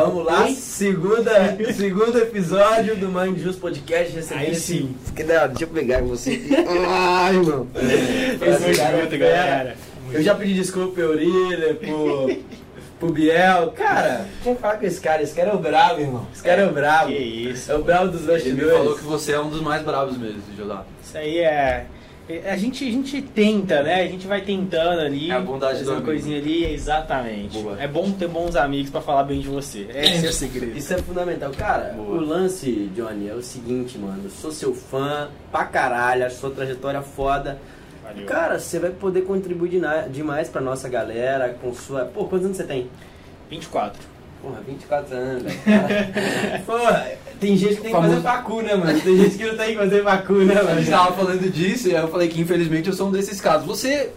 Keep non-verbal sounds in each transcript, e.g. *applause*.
Vamos lá, segunda, segundo episódio do Mind Just Podcast. Recebendo Aí esse- sim. Não, deixa eu pegar com você. *laughs* Ai, irmão. Esse Esse cara fera. galera. Eu já pedi desculpa pro Eurília, pro, pro Biel. Cara, tinha que falar com esse cara. Esse cara é o brabo, irmão. Esse cara é o brabo. Que isso. É o brabo dos Ele bastidores. me falou que você é um dos mais bravos mesmo, Jodá. Isso aí é. A gente, a gente tenta, né? A gente vai tentando ali. É a bondade do uma amigo. coisinha ali, exatamente. Boa. É bom ter bons amigos pra falar bem de você. Esse é o segredo. Isso é fundamental. Cara, Boa. o lance, Johnny, é o seguinte, mano. Eu sou seu fã pra caralho, acho sua trajetória foda. Valeu. Cara, você vai poder contribuir demais pra nossa galera com sua. Pô, quantos anos você tem? 24. Porra, 24 anos, velho. *laughs* Cara, Porra, tem gente que tem que fazer facu, né, mano? Tem gente que não tem que fazer facu, né, A gente mano? tava falando disso e aí eu falei que infelizmente eu sou um desses casos. Você.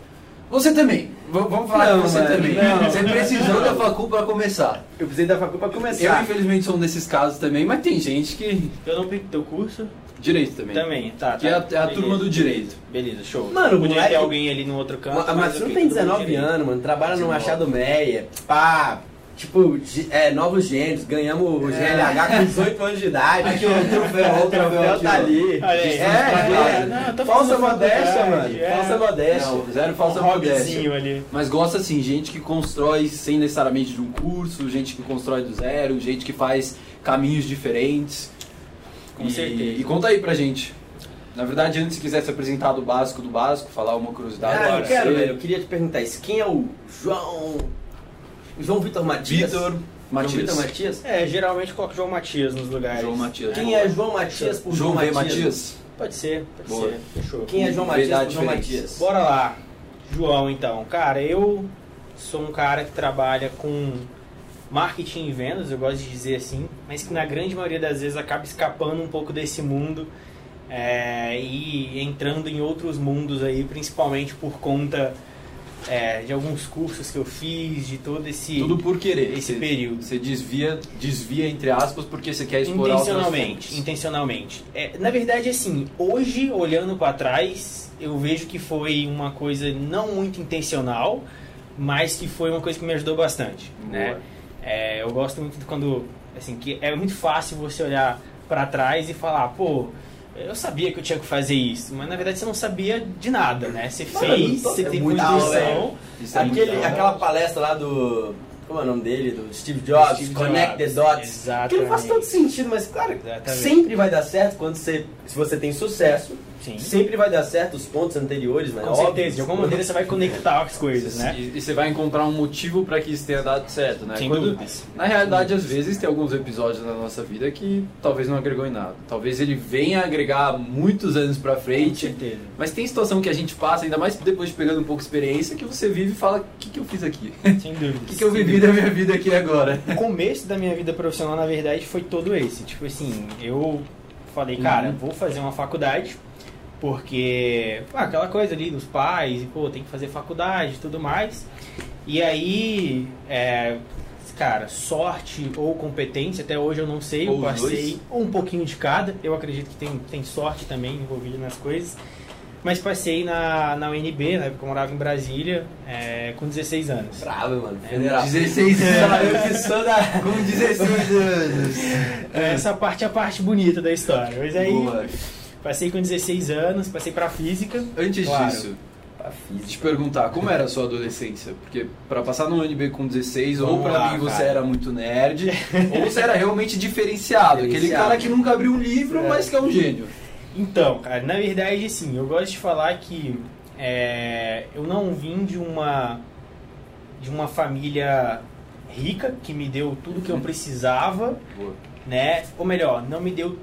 Você também. V- vamos falar Não, que você mano, também. não. Você precisou da facul pra começar. Eu precisei da facu pra Eu começar. infelizmente sou um desses casos também, mas tem gente que. Eu não peguei teu curso? Direito também. Também, tá. Que é tá. a, é a turma do direito. Beleza, show. Mano, Podia moleque- ter alguém ali no outro canto. Mas, mas você não tem todo mundo 19 direito. anos, mano. Trabalha no 19. Machado Meia. Pá. Tipo, é, novos gênios. Ganhamos o GLH com 18 anos de idade. Aqui, o troféu, o troféu tá ali. Aí. É, É, é. não, Falsa modéstia, mano. é. Falsa modéstia. Não, zero falsa Um modéstia. ali. Mas gosta assim, gente que constrói sem necessariamente de um curso, gente que constrói do zero, gente que faz caminhos diferentes. Com e, certeza. E conta aí pra gente. Na verdade, antes se quiser se apresentar do básico do básico, falar uma curiosidade. Ah, eu quero, velho. Eu queria te perguntar isso. Quem é o João. João Vitor Matias? Vitor João Matias. Vitor Matias? É, geralmente coloca João Matias nos lugares. João Matias. Quem é João Matias por João V. Matias? Matias. Pode ser, pode Boa. ser. Fechou. Quem é João Matias Verdade por João diferente. Matias? Bora lá. João, então. Cara, eu sou um cara que trabalha com marketing e vendas, eu gosto de dizer assim, mas que na grande maioria das vezes acaba escapando um pouco desse mundo é, e entrando em outros mundos aí, principalmente por conta é, de alguns cursos que eu fiz, de todo esse... Tudo por querer. esse Você- período. Você desvia, desvia entre aspas porque você quer explorar Intencionalmente, intencionalmente. É, na verdade, assim, hoje, olhando pra trás, eu vejo que foi uma coisa não muito intencional, mas que foi uma coisa que me ajudou bastante, né? É, eu gosto muito de quando, assim, que é muito fácil você olhar pra trás e falar, pô, eu sabia que eu tinha que fazer isso, mas na verdade você não sabia de nada, né? Você Mano, fez, tô- você é da hora, intuição. É Aquele, aquela palestra lá do. Como é o nome dele? Do Steve Jobs, Steve Connect the Jobs, Dots. exatamente. Aquilo faz todo sentido, mas, Exatamente. sempre vai dar certo quando você. Se você tem sucesso, Sim. sempre vai dar certo os pontos anteriores, né? Com Óbvio. certeza, de alguma maneira você vai conectar as coisas, né? E, e você vai encontrar um motivo para que isso tenha dado certo, né? Sem Quando- dúvidas. na realidade, às vezes tem alguns episódios na nossa vida que talvez não agregou em nada. Talvez ele venha agregar muitos anos pra Com frente. certeza. Mas tem situação que a gente passa, ainda mais depois de pegando um pouco de experiência, que você vive e fala: o que, que eu fiz aqui? Sem dúvida. *laughs* O que, que eu vivi da minha vida aqui agora? O começo da minha vida profissional, na verdade, foi todo esse. Tipo assim, eu falei, cara, Uhum. vou fazer uma faculdade, porque ah, aquela coisa ali dos pais, e pô, tem que fazer faculdade e tudo mais. E aí, é, cara, sorte ou competência, até hoje eu não sei, Ou eu passei um pouquinho de cada. Eu acredito que tem, tem sorte também envolvida nas coisas. Mas passei na, na UNB, na época que eu morava em Brasília, é, com 16 anos. Bravo, mano. É, Federal. 16 *laughs* Eu que sou da. Com 16 anos. Essa parte é a parte bonita da história. Mas aí, Boa. Passei com 16 anos, passei pra física. Antes Claro. disso, Pra te perguntar, como era a sua adolescência? Porque pra passar no UNB com 16, ou Vamos pra lá, mim você cara. era muito nerd, *laughs* ou você era realmente diferenciado. Aquele cara que nunca abriu um livro, É. mas que é um gênio. Então, cara, na verdade, assim, eu gosto de falar que é, eu não vim de uma de uma família rica que me deu tudo que eu precisava, Boa. né? Ou melhor, não me deu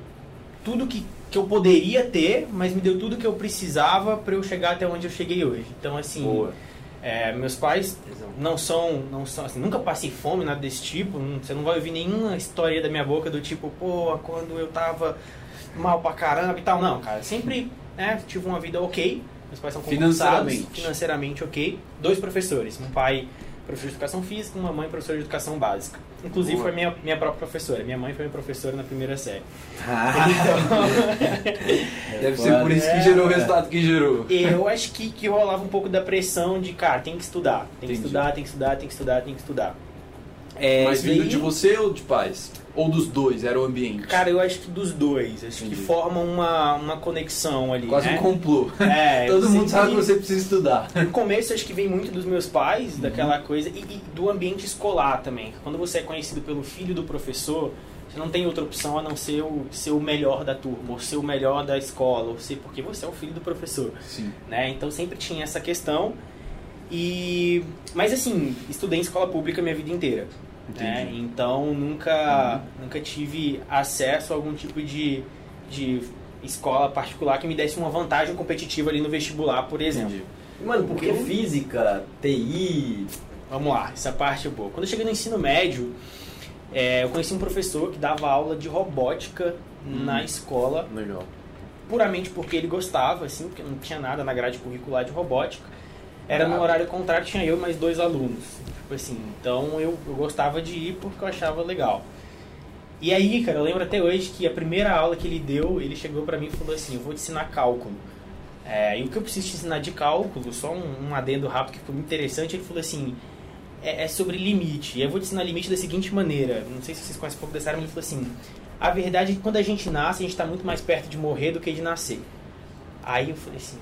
tudo que, que eu poderia ter, mas me deu tudo que eu precisava para eu chegar até onde eu cheguei hoje. Então, assim, é, meus pais não são, não são assim, nunca passei fome, nada desse tipo. não- você não vai ouvir nenhuma história da minha boca do tipo, pô, quando eu tava mal pra caramba e tal. Não, cara, sempre né, tive uma vida ok. Meus pais são Financeiramente. financeiramente ok. Dois professores, um pai professor de educação física, uma mãe professora de educação básica. Inclusive Boa. foi minha, minha própria professora. Minha mãe foi minha professora na primeira série. Ah, *laughs* Deve ser por isso que É, gerou o é. resultado que gerou. Eu acho que, que rolava um pouco da pressão de, cara, tem que estudar, tem que Entendi. estudar, tem que estudar, tem que estudar, tem que estudar. É, Mas vindo daí- de você ou de pais? Ou dos dois, era o ambiente? Cara, eu acho que dos dois. Acho Entendi. que formam uma, uma conexão ali. Quase né? um complô. É, *laughs* Todo mundo sabe que você precisa estudar. No começo, acho que vem muito dos meus pais, Uhum. daquela coisa, e, e do ambiente escolar também. Quando você é conhecido pelo filho do professor, você não tem outra opção a não ser o, ser o melhor da turma, ou ser o melhor da escola, ou ser porque você é o filho do professor. Sim. né? Então sempre tinha essa questão. E mas assim, estudei em escola pública minha vida inteira. Né? Então nunca nunca tive acesso a algum tipo de, de escola particular que me desse uma vantagem competitiva ali no vestibular, por exemplo. Entendi. Mano, porque Eu- física, TI. Vamos lá, essa parte é boa. Quando eu cheguei no ensino médio, é, eu conheci um professor que dava aula de robótica Hum. na escola Legal. puramente porque ele gostava, assim, porque não tinha nada na grade curricular de robótica. Era Ah. horário contrário, tinha eu e mais dois alunos. Tipo assim, então eu, eu gostava de ir porque eu achava legal. E aí, cara, eu lembro até hoje que a primeira aula que ele deu, ele chegou pra mim e falou assim, eu vou te ensinar cálculo. É, e o que eu preciso te ensinar de cálculo, só um, um adendo rápido que foi muito interessante, ele falou assim, é, é sobre limite. E eu vou te ensinar limite da seguinte maneira, não sei se vocês conhecem um pouco dessa área, mas ele falou assim, a verdade é que quando a gente nasce, a gente está muito mais perto de morrer do que de nascer. Aí eu falei assim,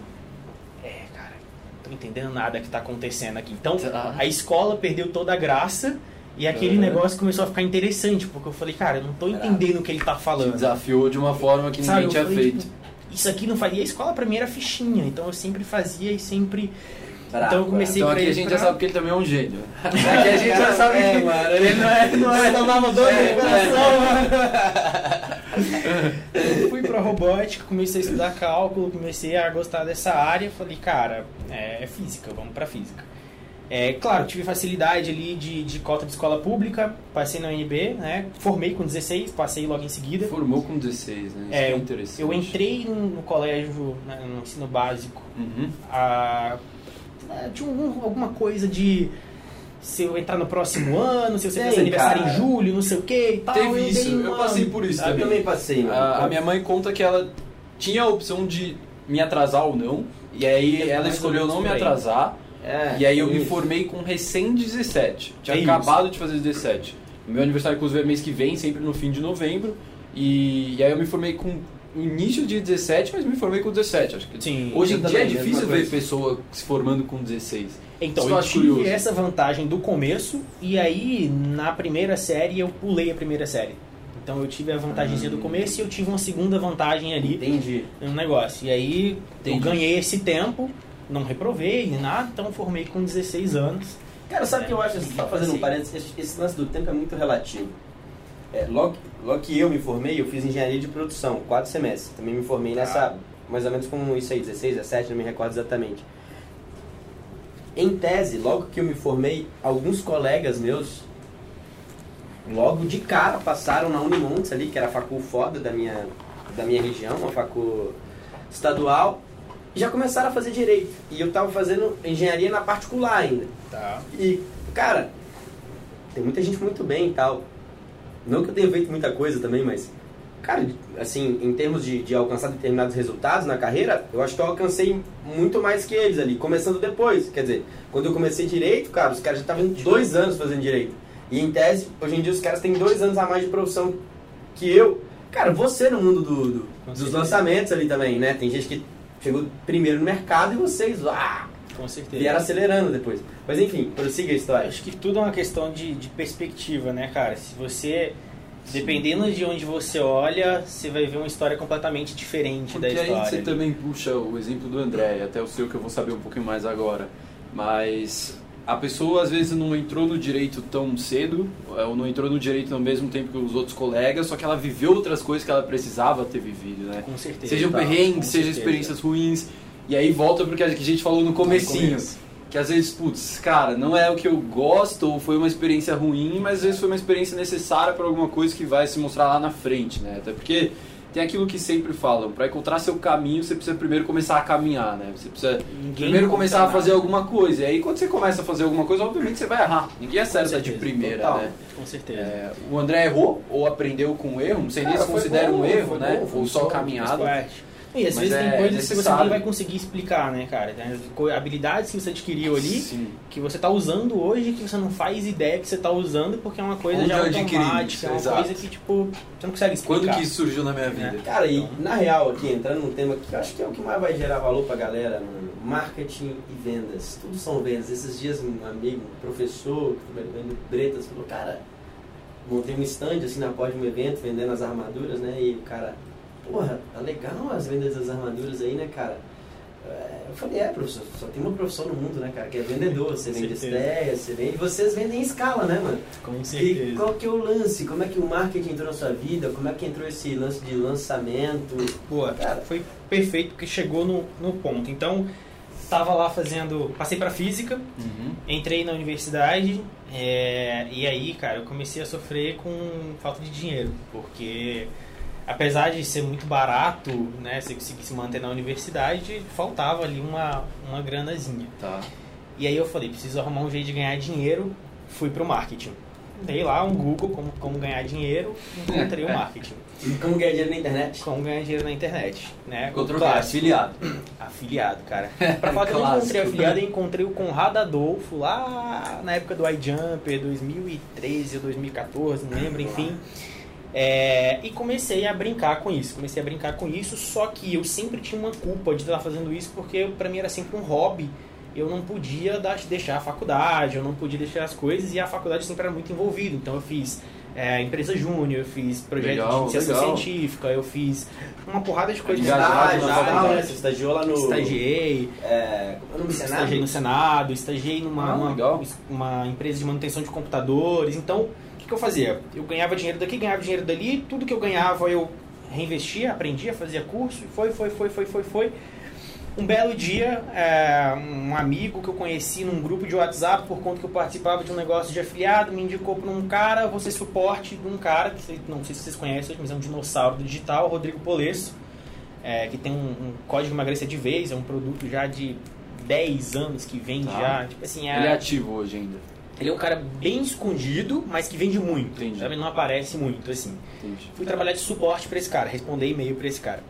tô entendendo nada que tá acontecendo aqui. Então, Tá. a escola perdeu toda a graça e aquele Uhum. negócio começou a ficar interessante, porque eu falei, cara, eu não tô entendendo o que ele tá Te falando. desafiou de uma forma que Sabe, ninguém tinha falei, feito. tipo, isso aqui não faria. A escola pra mim era fichinha, então eu sempre fazia e sempre. Então eu comecei Então aqui a gente pra- já sabe que ele também é um gênio. *laughs* Aqui a gente já sabe É, que mano, ele *laughs* não é. Não é dois É, mano. Eu *laughs* fui pra robótica, comecei a estudar cálculo, comecei a gostar dessa área. Falei, cara, é, é física, vamos pra física. É, claro, tive facilidade ali de, de cota de escola pública, passei na UNB, né? Formei com 16, passei logo em seguida. Formou com 16, né? Isso É, é interessante. Eu entrei no, colégio, né, no ensino básico, Uhum. a, a- tinha um- alguma coisa de se eu entrar no próximo *clears throat* ano, se você Tem, fez aniversário cara. em julho, não sei o que e tal. Teve eu isso, dei eu passei por isso Eu também. também passei, mano. A, a minha mãe conta que ela tinha a opção de me atrasar ou não. E aí ela escolheu não me atrasar. É, E aí eu me isso. formei com recém 17. Tinha É isso. acabado de fazer 17. O meu aniversário, inclusive, é mês que vem, sempre no fim de novembro. E, e aí eu me formei com início de 17, mas me formei com 17. Acho que Sim. Hoje em eu dia é difícil ver pessoa se formando com 16. Então, Isso eu eu tive curioso. essa vantagem do começo, e aí na primeira série eu pulei a primeira série. Então eu tive a vantagemzinha Hum. do começo e eu tive uma segunda vantagem ali Entendi. no negócio. E aí eu Entendi. ganhei esse tempo, não reprovei nem nada, então formei com 16 anos. Cara, sabe o que eu acho? É, Você tá fazendo um sim. parênteses, esse, esse lance do tempo é muito relativo. É, logo, logo que eu me formei, eu fiz engenharia de produção, quatro semestres. Também me formei nessa, mais ou menos com isso aí, 16, 17, não me recordo exatamente. Em tese, logo que eu me formei, alguns colegas meus, logo de cara, passaram na Unimontes ali, que era a facul foda da minha, da minha região, uma facul estadual, e já começaram a fazer direito. E eu tava fazendo engenharia na particular ainda. Tá. E, cara, tem muita gente muito bem e tal. Não que eu tenha feito muita coisa também, mas, cara, assim, em termos de, de alcançar determinados resultados na carreira, eu acho que eu alcancei muito mais que eles ali, começando depois. Quer dizer, quando eu comecei direito, cara, os caras já estavam dois anos fazendo direito. E em tese, hoje em dia os caras têm dois anos a mais de profissão que eu. Cara, você no mundo do, do- dos lançamentos ali também, né? Tem gente que chegou primeiro no mercado e vocês, ah, Com certeza. vieram acelerando depois. Mas enfim, prossiga a história. Acho que tudo é uma questão de, de perspectiva, né, cara? Se você. Dependendo de onde você olha, você vai ver uma história completamente diferente Porque da aí história. você também puxa o exemplo do André, até o seu que eu vou saber um pouquinho mais agora. Mas a pessoa às vezes não entrou no direito tão cedo, ou não entrou no direito ao mesmo tempo que os outros colegas, só que ela viveu outras coisas que ela precisava ter vivido, né? Com certeza. Sejam Tá, perrengues, sejam certeza. experiências ruins. E aí volta porque a gente falou no comecinho. Que às vezes, putz, cara, não é o que eu gosto, ou foi uma experiência ruim, mas às vezes foi uma experiência necessária para alguma coisa que vai se mostrar lá na frente, né? Até porque tem aquilo que sempre falam, para encontrar seu caminho, você precisa primeiro começar a caminhar, né? Você precisa Ninguém primeiro começar a nada. fazer alguma coisa. E aí quando você começa a fazer alguma coisa, obviamente você vai errar. Ninguém acerta de primeira, total. né? Com certeza. É, o André errou ou aprendeu com o erro, não sei nem se considera bom, um erro, né? bom, ou só bom, caminhada. E às Mas vezes é tem coisas que você nem vai conseguir explicar, né, cara? Habilidades que você adquiriu ali, Sim. que você tá usando hoje, que você não faz ideia que você tá usando, porque é uma coisa Onde já automática, isso, é uma exato. coisa que, tipo, você não consegue explicar. Quando que isso surgiu na minha vida? Cara, e na real, aqui, entrando num tema que eu acho que é o que mais vai gerar valor pra galera, mano, marketing e vendas. Tudo são vendas. Esses dias um amigo, um professor, que trabalha vendo Bretas, falou, cara, montei um stand assim na porta de um evento, vendendo as armaduras, né? E o cara, porra, tá legal as vendas das armaduras aí, né, cara? É, Eu falei, é, professor, só tem uma profissão no mundo, né, cara, que é vendedor. Você vende ideias, você vende. Vocês vendem em escala, né, mano? Com E certeza. qual que é o lance? Como é que o marketing entrou na sua vida? Como é que entrou esse lance de lançamento? Boa, Cara. foi perfeito porque chegou no, no ponto. Então, tava lá fazendo. Passei pra física, Uhum. entrei na universidade é, e aí, cara, eu comecei a sofrer com falta de dinheiro, porque apesar de ser muito barato, né, você conseguir se manter na universidade, faltava ali uma, uma granazinha. Tá. E aí eu falei, preciso arrumar um jeito de ganhar dinheiro, fui pro marketing. Dei lá um Google como, como ganhar dinheiro, encontrei o marketing. E como ganhar dinheiro na internet? Como ganhar dinheiro na internet, né? Encontrou O clássico. Afiliado. Afiliado, cara. *laughs* Pra falar que eu não encontrei afiliado, eu encontrei o Conrado Adolfo lá na época do iJumper, 2013 ou 2014, não lembro, enfim. É, e comecei a brincar com isso, comecei a brincar com isso, só que eu sempre tinha uma culpa de estar fazendo isso, porque pra mim era sempre um hobby. Eu não podia deixar a faculdade, eu não podia deixar as coisas, e a faculdade sempre era muito envolvida. Então eu fiz é, empresa júnior, eu fiz projeto Legal, de iniciação legal. científica, eu fiz uma porrada de coisas. Engajado faculdade. né? Você estagiou lá no... Estagiei, É, como o nome do Senado? Estagiei no Senado, estagiei numa Ah, uma, uma empresa de manutenção de computadores. Então, que, que eu fazia? Eu ganhava dinheiro daqui, ganhava dinheiro dali, tudo que eu ganhava eu reinvestia, aprendia, fazia curso, e foi, foi, foi, foi, foi, foi. Um belo dia, é, um amigo que eu conheci num grupo de WhatsApp, por conta que eu participava de um negócio de afiliado, me indicou para um cara, você suporte de um cara, que não sei se vocês conhecem, mas é um dinossauro do digital, Rodrigo Polesso, é, que tem um, um código emagrecer de vez, é um produto já de 10 anos que vende Tá. já. Tipo assim, é, Ele é ativo hoje ainda. Ele é um cara bem escondido, mas que vende muito. Entendi. Sabe? Não aparece muito, assim. Entendi. Fui trabalhar de suporte para esse cara, responder e-mail para esse cara.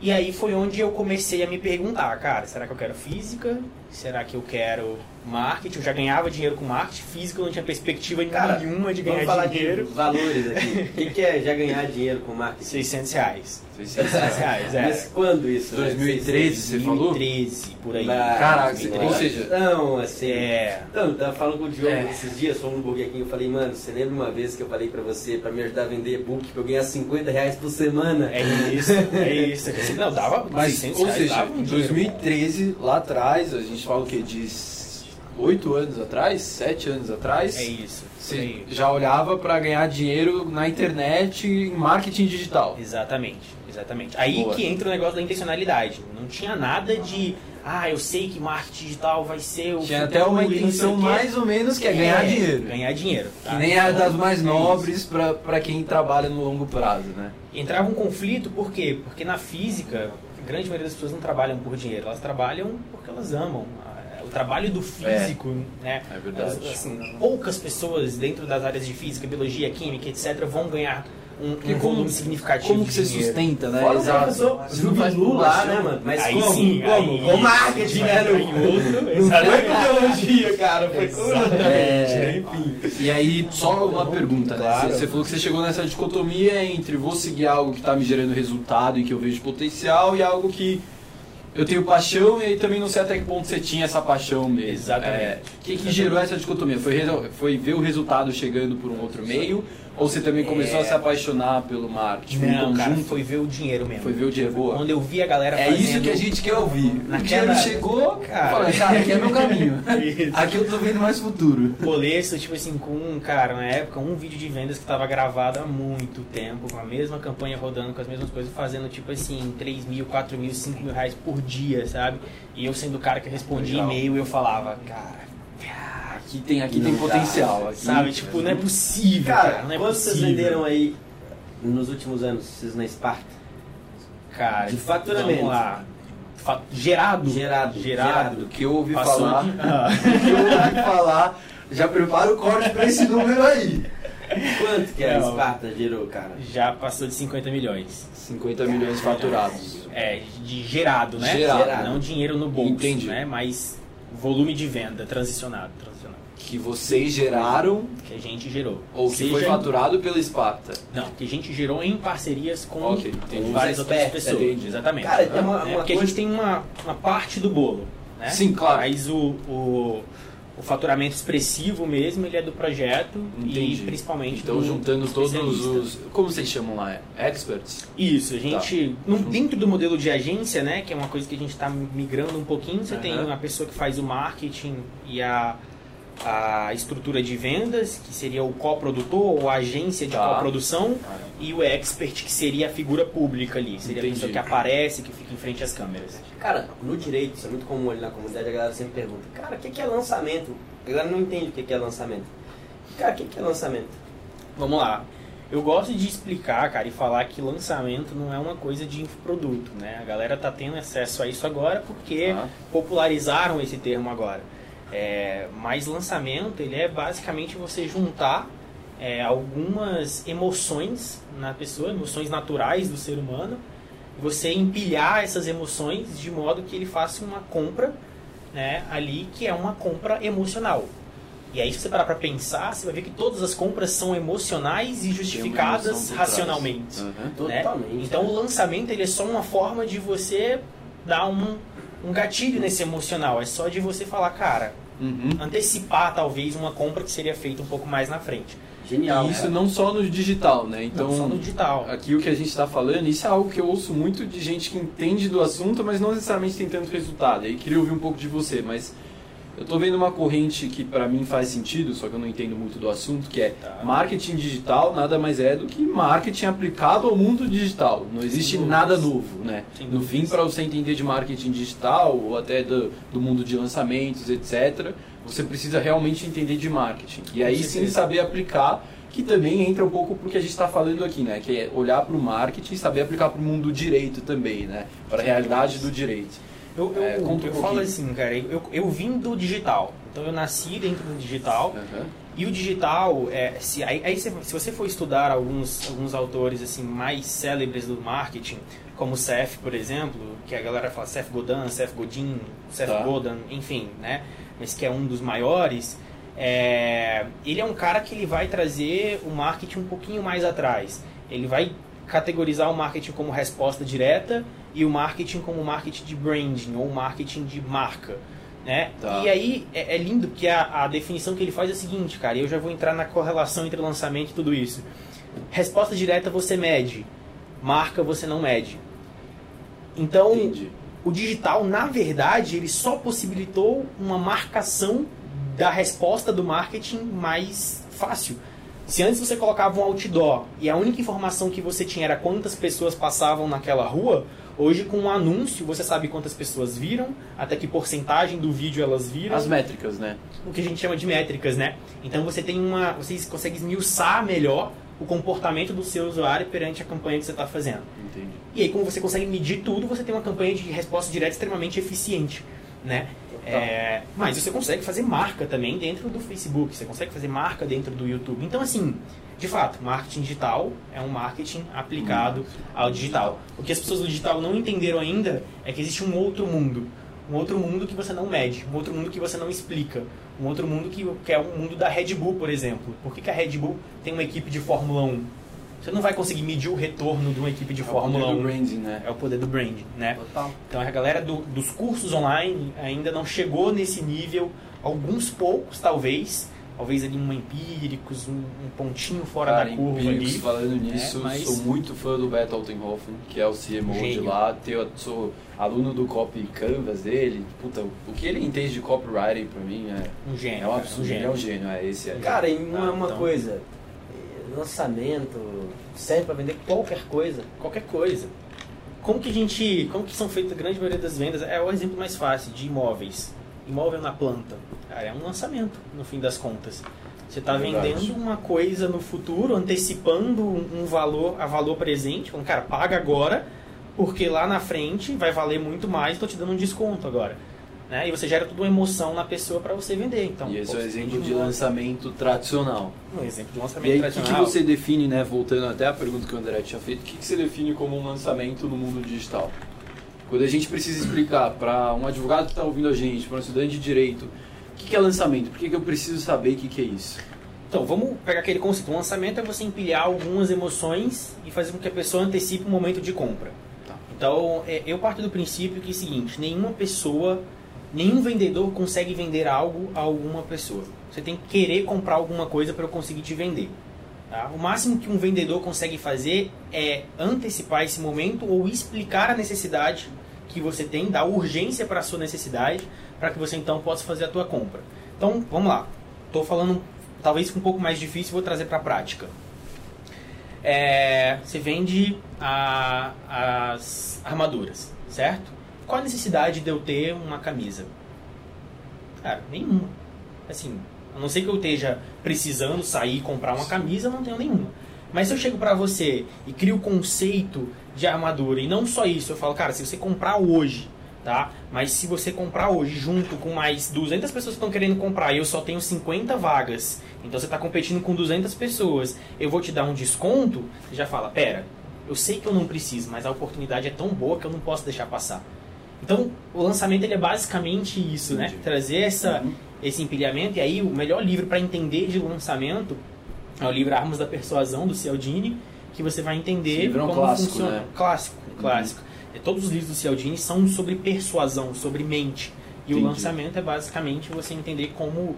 E aí foi onde eu comecei a me perguntar, cara, será que eu quero física? Será que eu quero marketing? Eu já ganhava dinheiro com marketing, física eu não tinha perspectiva Cara, nenhuma de Vamos ganhar falar dinheiro. de valores aqui. O que, que é já ganhar dinheiro com marketing? 600 reais. 600 600 reais, é. Mas quando isso? né? 2013, você falou? 2013, por aí. Caraca, 2013. ou seja- Não, assim... É. Não, eu tava falando com o Diogo É. esses dias, fomos no Burger King, eu falei, mano, você lembra uma vez que eu falei pra você, pra me ajudar a vender e-book, pra eu ganhar 50 reais por semana? É isso, é isso. *laughs* Não, dava Mas, 600 ou reais, seja, dava um em dinheiro. 2013, lá atrás, a gente fala o quê? De 8 anos atrás? 7 anos atrás? É isso. Você aí. já olhava para ganhar dinheiro na internet em marketing digital. Exatamente, exatamente. Aí Boa. que entra o negócio da intencionalidade. Não tinha nada de, ah, eu sei que marketing digital vai ser o Tinha até uma intenção mais ou menos que é ganhar dinheiro. Ganhar dinheiro. tá? Que nem é a Então, das mais é nobres para quem trabalha no longo prazo, né? Entrava um conflito, por quê? Porque na física, grande maioria das pessoas não trabalham por dinheiro, elas trabalham porque elas amam. O trabalho do físico, né? É verdade. As- assim, poucas pessoas dentro das áreas de física, biologia, química, etc., vão ganhar um, um como- volume significativo Como que você sustenta, né? Fora o Exato. professor Você não faz lá, né, mano? Mas aí como? sim, como? aí Com marketing, né? Não, foi biologia, cara, foi É. enfim. E aí, só uma pergunta, né? Você- falou que você chegou nessa dicotomia entre vou seguir algo que está me gerando resultado e que eu vejo potencial e algo que eu tenho paixão e aí também não sei até que ponto você tinha essa paixão mesmo. Exatamente. É, O que, que gerou essa dicotomia? Foi, foi ver o resultado chegando por um outro meio ou você também começou É. a se apaixonar pelo marketing? Foi um Não, cara, foi ver o dinheiro mesmo. Foi ver o dinheiro. Boa. Quando eu vi a galera É isso que a gente quer ouvir. O Naquela- dinheiro chegou, Cara. cara, cara, aqui é meu caminho. *laughs* Aqui eu tô vendo mais futuro. Coleço, tipo assim, com um, cara, na época, um vídeo de vendas que tava gravado há muito tempo, com a mesma campanha rodando, com as mesmas coisas, fazendo tipo assim, 3 mil, 4 mil, 5 mil reais por dia, sabe? E eu sendo o cara que respondia e-mail, eu falava, cara, Aqui tem, aqui tem dá, potencial. Aqui, sabe? Tipo, não é possível, cara, Cara, não é quanto vocês possível. venderam aí nos últimos anos, vocês na Sparta? Cara, De faturamento. Vamos lá. Fa- Gerado. Gerado. Gerado. do que eu ouvi Passou falar, do *laughs* que eu ouvi falar, já prepara o corte pra esse número aí. Quanto que a Não. Esparta gerou, cara? Já passou de 50 milhões. 50 milhões faturados. É, de gerado, né? Gerado. Não dinheiro no bolso, Entendi. né? Mas volume de venda transicionado, transicionado. Que vocês geraram Que a gente gerou. ou que foi Seja- faturado pela Sparta. Não, que a gente gerou em parcerias com Ok, entendi. várias outras Experts, pessoas. entendi. Exatamente. Cara, tem uma- É, uma porque a coisa- gente tem uma, uma parte do bolo, né? Sim, claro. Mas o, o, o faturamento expressivo mesmo, ele é do projeto Entendi. e principalmente Então, do juntando todos especialista. os. Como vocês chamam lá? Experts? Isso, a gente. Tá. no- dentro do modelo de agência, né? Que é uma coisa que a gente está migrando um pouquinho, você tem Aham. uma pessoa que faz o marketing e a, a estrutura de vendas, que seria o coprodutor ou a agência de Tá. coprodução, e o expert, que seria a figura pública ali. Seria Entendi. a pessoa que aparece, que fica em frente às câmeras. Cara, no direito, isso é muito comum ali na comunidade, a galera sempre pergunta, cara, o que é lançamento? A galera não entende o que é lançamento. Cara, o que é lançamento? Vamos lá. Eu gosto de explicar, cara, e falar que lançamento não é uma coisa de infoproduto, né? A galera tá tendo acesso a isso agora porque Tá. popularizaram esse termo agora. É, mas lançamento, ele é basicamente você juntar é, algumas emoções na pessoa, emoções naturais do ser humano, você empilhar essas emoções de modo que ele faça uma compra né, ali que é uma compra emocional. E aí, se você parar pra pensar, você vai ver que todas as compras são emocionais e justificadas racionalmente. Aham. né? Então, o lançamento ele é só uma forma de você dar um, um gatilho nesse emocional. É só de você falar, cara, Uhum. antecipar talvez uma compra que seria feita um pouco mais na frente. Genial. E isso cara. não só no digital, né? Então, Não só no digital. aqui o que a gente está falando, isso é algo que eu ouço muito de gente que entende do assunto, mas não necessariamente tem tanto resultado. Aí queria ouvir um pouco de você, mas eu tô vendo uma corrente que para mim faz sentido, só que eu não entendo muito do assunto, que é Tá. marketing digital nada mais é do que marketing aplicado ao mundo digital. Não existe nada novo, né? No fim, para você entender de marketing digital ou até do, do mundo de lançamentos, etc., você precisa realmente entender de marketing. E aí sim saber aplicar, que também entra um pouco pro que a gente está falando aqui, né? Que é olhar para o marketing e saber aplicar para o mundo do direito também, né? Para a realidade do direito. Eu, eu, É, eu pouquinho. falo assim, cara, eu, eu vim do digital. Então eu nasci dentro do digital. Aham. E o digital, é, se, aí, aí se, se você for estudar alguns, alguns autores assim mais célebres do marketing, como Seth, por exemplo, que a galera fala Seth Godin, Seth Godin, Seth Tá. Godin, enfim, né? Mas que é um dos maiores. é, ele é um cara que ele vai trazer o marketing um pouquinho mais atrás. Ele vai categorizar o marketing como resposta direta e o marketing como marketing de branding ou marketing de marca. Né? Tá. E aí é, é lindo que a, a definição que ele faz é a seguinte, cara, eu já vou entrar na correlação entre lançamento e tudo isso. Resposta direta você mede, marca você não mede. Então, Entendi. o digital, na verdade, ele só possibilitou uma marcação da resposta do marketing mais fácil. Se antes você colocava um outdoor e a única informação que você tinha era quantas pessoas passavam naquela rua, hoje com um anúncio você sabe quantas pessoas viram, até que porcentagem do vídeo elas viram As métricas, né? o que a gente chama de métricas, né? Então você tem uma, você consegue esmiuçar melhor o comportamento do seu usuário perante a campanha que você está fazendo. Entendi. E aí, como você consegue medir tudo, você tem uma campanha de resposta direta extremamente eficiente, né? É, mas você consegue fazer marca também dentro do Facebook, você consegue fazer marca dentro do YouTube. Então, assim, de fato, marketing digital é um marketing aplicado ao digital. O que as pessoas do digital não entenderam ainda é que existe um outro mundo. Um outro mundo que você não mede, um outro mundo que você não explica, um outro mundo que, que é o mundo da Red Bull, por exemplo. Por que, que a Red Bull tem uma equipe de Fórmula 1? Você não vai conseguir medir o retorno de uma equipe de É o Fórmula poder 1. do branding, né? É o poder do brand, né? Total. Então a galera do- dos cursos online ainda não chegou nesse nível. Alguns poucos, talvez. Talvez ali um empíricos, um, um pontinho fora Cara, da curva Empíricos, ali. falando nisso, mas- sou muito fã do Beto Altenhofen, que é o CMO de Gênio. lá. Teu, sou aluno do Copy Canvas dele. Puta, o que ele entende de copywriting pra mim é, Um gênio. é um absurdo. um gênio. é um gênio, é esse é. Cara, e uma, Ah, uma então. coisa, lançamento serve pra vender qualquer coisa. Qualquer coisa. Como que a gente. Como que são feitas a grande maioria das vendas? É o exemplo mais fácil de imóveis. Imóvel na planta. Cara, é um lançamento, no fim das contas. Você está Verdade. vendendo uma coisa no futuro, antecipando um um valor a valor presente, falando, cara, paga agora, porque lá na frente vai valer muito mais, estou te dando um desconto agora. né? E você gera toda uma emoção na pessoa para você vender. Então, e esse pô, é o você exemplo de um- lançamento tradicional. Um exemplo de E lançamento aí, o que, que tradicional. você define, né, voltando até a pergunta que o André tinha feito, o que, que você define como um lançamento no mundo digital? Quando a gente precisa explicar para um advogado que está ouvindo a gente, para um estudante de direito, o que, que é lançamento? Por que, que eu preciso saber o que, que é isso? Então, vamos pegar aquele conceito. Um lançamento é você empilhar algumas emoções e fazer com que a pessoa antecipe o momento de compra. Tá. Então, é, eu parto do princípio que é o seguinte, nenhuma pessoa, nenhum vendedor consegue vender algo a alguma pessoa. Você tem que querer comprar alguma coisa para eu conseguir te vender. tá? O máximo que um vendedor consegue fazer é antecipar esse momento ou explicar a necessidade que você tem, dar urgência para a sua necessidade, para que você então possa fazer a tua compra. Então, vamos lá. Estou falando talvez um pouco mais difícil, vou trazer para a prática. É, você vende a- as armaduras, certo? Qual a necessidade de eu ter uma camisa? Cara, nenhuma. Assim, a não ser que eu esteja precisando sair e comprar uma camisa, eu não tenho nenhuma. Mas se eu chego pra você e crio o conceito de armadura, e não só isso, eu falo, cara, se você comprar hoje, tá? Mas se você comprar hoje junto com mais 200 pessoas que estão querendo comprar e eu só tenho 50 vagas, então você está competindo com 200 pessoas, eu vou te dar um desconto, você já fala, pera, eu sei que eu não preciso, mas a oportunidade é tão boa que eu não posso deixar passar. Então, o lançamento ele é basicamente isso, né? Entendi. Trazer essa, Uhum. esse empilhamento. E aí, o melhor livro para entender de lançamento é o livro Armas da Persuasão, do Cialdini, que você vai entender Esse livro é um como clássico, funciona. né? Clássico, clássico. E todos os livros do Cialdini são sobre persuasão, sobre mente. E o Entendi. lançamento é basicamente você entender como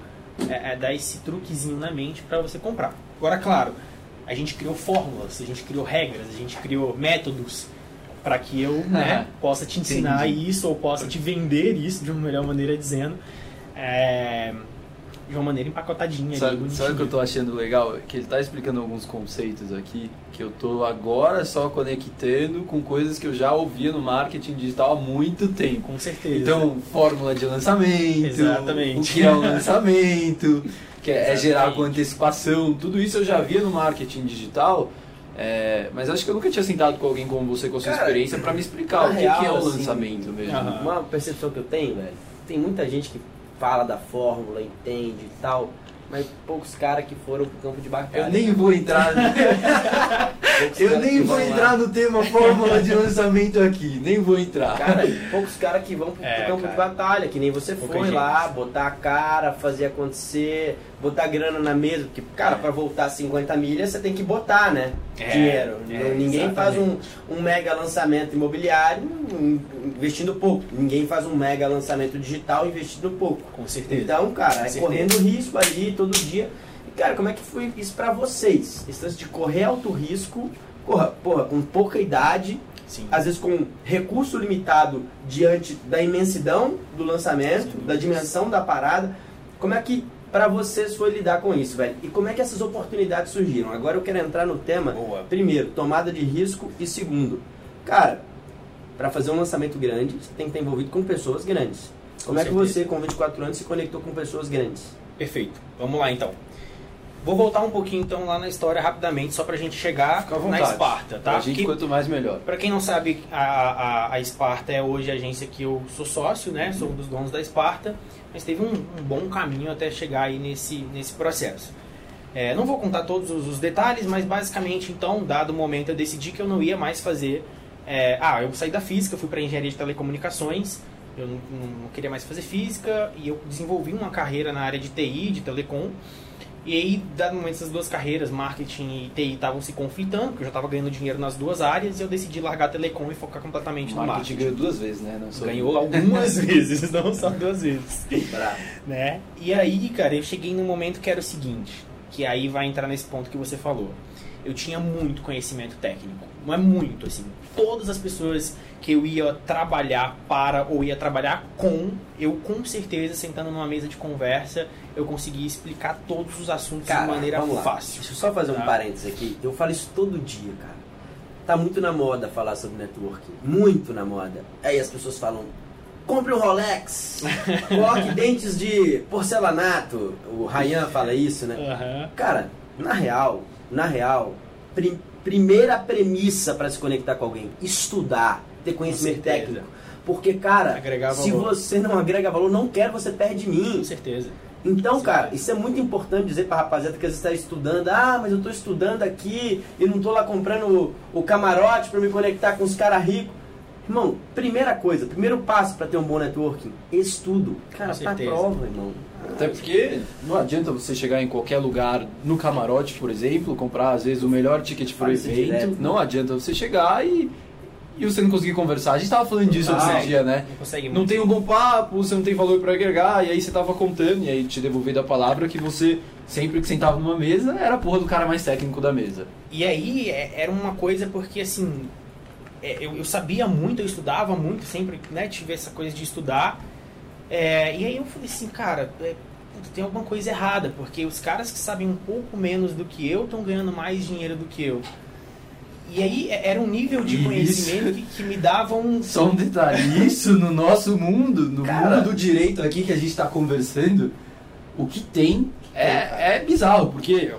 é, é, dar esse truquezinho na mente para você comprar. Agora, claro, a gente criou fórmulas, a gente criou regras, a gente criou métodos para que eu *laughs* né, possa te ensinar Entendi. isso ou possa te vender isso de uma melhor maneira dizendo. é, de uma maneira empacotadinha. Sabe, sabe o que eu tô achando legal? Que ele tá explicando alguns conceitos aqui que eu tô agora só conectando com coisas que eu já ouvia no marketing digital há muito tempo. Com certeza. Então, fórmula de lançamento, Exatamente. o que é um *laughs* lançamento, que é, é gerar com antecipação, tudo isso eu já via no marketing digital. é, mas acho que eu nunca tinha sentado com alguém como você com a sua Cara, experiência para me explicar o que, real, que é o assim, lançamento mesmo. Uma percepção que eu tenho, velho, tem muita gente que fala da fórmula, entende e tal, mas poucos caras que foram pro campo de batalha. Eu nem vou entrar. *laughs* Poucos Eu nem vou vão lá. entrar no tema fórmula de lançamento aqui, nem vou entrar. Cara, poucos caras que vão pro É, campo cara. de batalha, que nem você Pouca foi gente. lá, botar a cara, fazer acontecer, botar grana na mesa, porque, cara, pra voltar 50 milhas você tem que botar, né? É, Dinheiro. é, Não- Ninguém faz um, exatamente. um mega lançamento imobiliário investindo pouco. Ninguém faz um mega lançamento digital investindo pouco. Com certeza. Então, cara, é correndo risco ali todo dia. E, cara, como é que foi isso pra vocês? Esse lance de correr alto risco, porra, porra, com pouca idade, Sim. às vezes com recurso limitado diante da imensidão do lançamento, dúvidas. da dimensão da parada. Como é que pra vocês foi lidar com isso, velho? E como é que essas oportunidades surgiram? Agora eu quero entrar no tema. Boa. Primeiro, tomada de risco e segundo, cara, pra fazer um lançamento grande, você tem que estar envolvido com pessoas grandes. Como Com é que certeza. você, com 24 anos, se conectou com pessoas grandes? Perfeito. Vamos lá então. Vou voltar um pouquinho então lá na história rapidamente, só pra gente chegar na. Esparta, tá? Pra gente, Que- quanto mais melhor. Pra quem não sabe, a, a, a Esparta é hoje a agência que eu sou sócio, né? Sou um dos donos da Esparta, mas teve um, um bom caminho até chegar aí nesse, nesse processo. É, não vou contar todos os, detalhes, mas basicamente, então, dado o momento, eu decidi que eu não ia mais fazer. é, ah, eu saí da física, fui para engenharia de telecomunicações. Eu não- não queria mais fazer física e eu desenvolvi uma carreira na área de TI, de telecom. E aí, dado momento essas duas carreiras, marketing e TI, estavam se conflitando, porque eu já estava ganhando dinheiro nas duas áreas, e eu decidi largar a telecom e focar completamente no marketing marketing. ganhou duas vezes, né? Não só- Ganhou algumas *laughs* vezes, não só duas vezes. Bravo. Né? E aí, cara, eu cheguei num momento que era o seguinte, que aí vai entrar nesse ponto que você falou. Eu tinha muito conhecimento técnico, não é muito, assim. Todas as pessoas que eu ia trabalhar para ou ia trabalhar com, eu com certeza, sentando numa mesa de conversa, eu conseguia explicar todos os assuntos Cara, de maneira fácil. Deixa eu só fazer um Tá. parênteses aqui. Eu falo isso todo dia, cara. Tá muito na moda falar sobre networking. Muito na moda. Aí as pessoas falam, compre um Rolex, coloque *laughs* dentes de porcelanato. O Ryan fala isso, né? Aham. Cara, na real, na real, prim- primeira premissa para se conectar com alguém, estudar, ter conhecimento técnico. Porque, cara, se você não agrega valor, não quero, você perde mim. Com certeza. Então, cara, isso é muito importante dizer pra rapaziada que às vezes está estudando. Ah, mas eu tô estudando aqui e não tô lá comprando o, o camarote para me conectar com os caras ricos. Irmão, primeira coisa, primeiro passo para ter um bom networking, estudo. Cara, certeza. prova, irmão. Até porque não adianta você chegar em qualquer lugar, no camarote, por exemplo, comprar às vezes o melhor ticket pro Faz isso evento. direto. Não adianta você chegar e, e você não conseguir conversar. A gente tava falando disso Não outro dia, né? Não consegue Não tem um bom papo, você não tem valor para agregar, e aí você tava contando, e aí te devolvendo a palavra que você, sempre que sentava numa mesa, era a porra do cara mais técnico da mesa. E aí é- era uma coisa porque assim, é, eu, eu sabia muito, eu estudava muito, sempre né, tive essa coisa de estudar. É, e aí eu falei assim, cara, é, tem alguma coisa errada, porque os caras que sabem um pouco menos do que eu estão ganhando mais dinheiro do que eu. E aí é- era um nível de conhecimento que, que me dava um. *laughs* Só um detalhe, isso no nosso mundo, no Cara. mundo do direito aqui que a gente está conversando, o que tem é, é bizarro, porque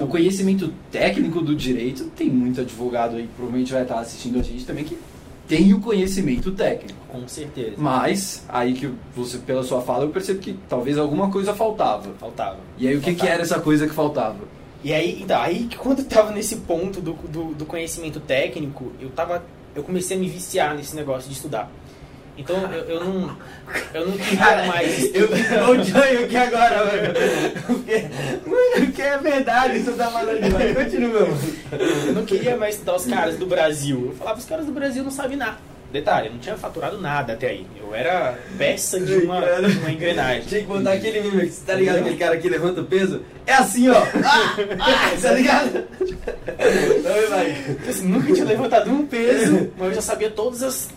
o conhecimento técnico do direito, tem muito advogado aí, provavelmente vai estar assistindo a gente também, que tem o conhecimento técnico. Com certeza. Mas, aí que você, pela sua fala, eu percebo que talvez alguma coisa faltava. Faltava. E aí o que, que era essa coisa que faltava? E aí, então, aí que quando eu tava nesse ponto do, do, do conhecimento técnico, eu tava. Eu comecei a me viciar nesse negócio de estudar. Então eu, eu não. Eu não queria mais. Eu vou o Johnny aqui agora, mano. Porque, porque é verdade, isso tá falando demais. Continua. Eu não queria mais estudar os caras do Brasil. Eu falava, os caras do Brasil não sabem nada. Detalhe, eu não tinha faturado nada até aí. Eu era peça de uma, de uma engrenagem. Tinha que botar aquele meme, você tá ligado? Aquele cara que levanta o peso. É assim, ó. *laughs* Ah, ah, tá ligado? Então, vai. Assim, nunca tinha levantado um peso, *laughs* mas eu já sabia todas as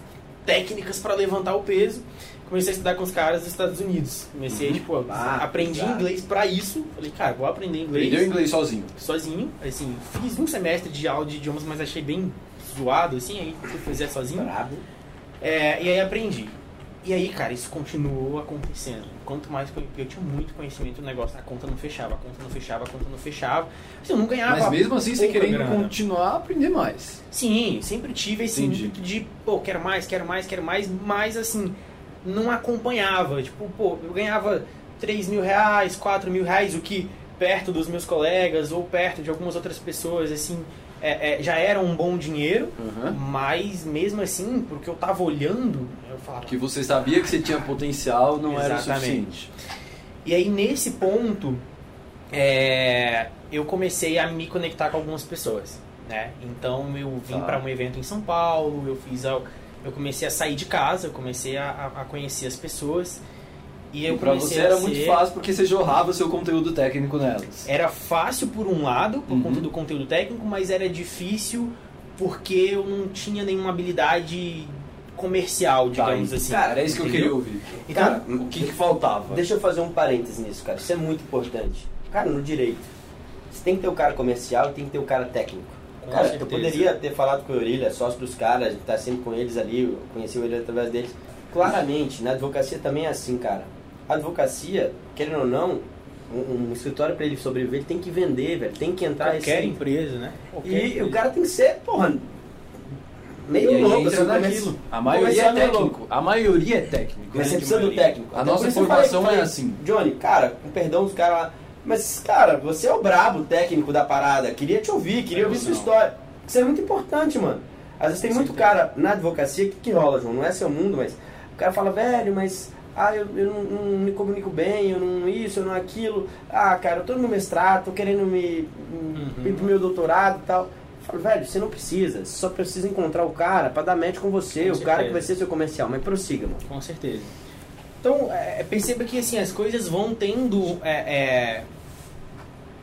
técnicas para levantar o peso. Comecei a estudar com os caras dos Estados Unidos. Comecei, tipo, Ah, aprendi inglês pra isso. Falei, cara, vou aprender inglês. Aprendeu inglês sozinho. sozinho. Assim, fiz um semestre de aula de idiomas, mas achei bem zoado, assim, aí fui fazer sozinho. Brabo. É, e aí aprendi. E aí, cara, isso continuou acontecendo. Quanto mais eu, eu tinha muito conhecimento do negócio, a conta não fechava, a conta não fechava, a conta não fechava. Assim, eu não ganhava. Mas mesmo assim, você querendo grana. continuar a aprender mais. Sim, sempre tive esse intuito de, pô, quero mais, quero mais, quero mais, mas assim, não acompanhava. Tipo, pô, eu ganhava 3 mil reais, 4 mil reais, o que perto dos meus colegas ou perto de algumas outras pessoas, assim, é, é, já era um bom dinheiro, mas mesmo assim, porque eu tava olhando, eu falava. Que você sabia que você tinha potencial, não era o Exatamente. suficiente. E aí nesse ponto, é, eu comecei a me conectar com algumas pessoas, né? Então eu vim Tá. para um evento em São Paulo, eu fiz, eu comecei a sair de casa, eu comecei a- a conhecer as pessoas e eu E pra você era ser- muito fácil porque você jorrava seu conteúdo técnico nelas. Era fácil por um lado, por Uhum. conta do conteúdo técnico, mas era difícil porque eu não tinha nenhuma habilidade comercial, digamos Tá, assim. cara, Era isso que eu queria ouvir. Então, Cara, O que, que faltava? Deixa eu fazer um parênteses nisso, cara. Isso é muito importante. Cara, no direito, você tem que ter o cara comercial e tem que ter o cara técnico. Com cara, certeza. eu poderia ter falado com o Eurília, sócio dos caras, a gente tá sempre com eles ali, eu conheci o Eurília através deles. Claramente, na advocacia também é assim, cara. A advocacia, querendo ou não, um, um escritório para ele sobreviver, ele tem que vender, velho. Tem que entrar qualquer esse... empresa, né? Qualquer E empresa. o cara tem que ser, porra, meio louco, assim, naquilo. começa- A maioria é técnico. louco. A maioria é técnico. Mas você né? precisa do técnico. A nossa formação é assim. Johnny, cara, com perdão dos caras lá, mas, cara, você é o brabo técnico da parada. Queria te ouvir, queria É, ouvir sua história. Isso é muito importante, mano. Às vezes tem muito cara na advocacia, o que, que rola, João? Não é seu mundo, mas o cara fala, velho, mas ah, eu, eu não, não me comunico bem, eu não isso, eu não aquilo. Ah, cara, eu tô no meu mestrado, tô querendo me Uhum. ir pro meu doutorado e tal. Falo, velho, você não precisa, você só precisa encontrar o cara pra dar match com você, Com o cara certeza. que vai ser seu comercial. Mas prossiga, mano. Com certeza. Então, é, perceba que assim, as coisas vão tendo. é, é,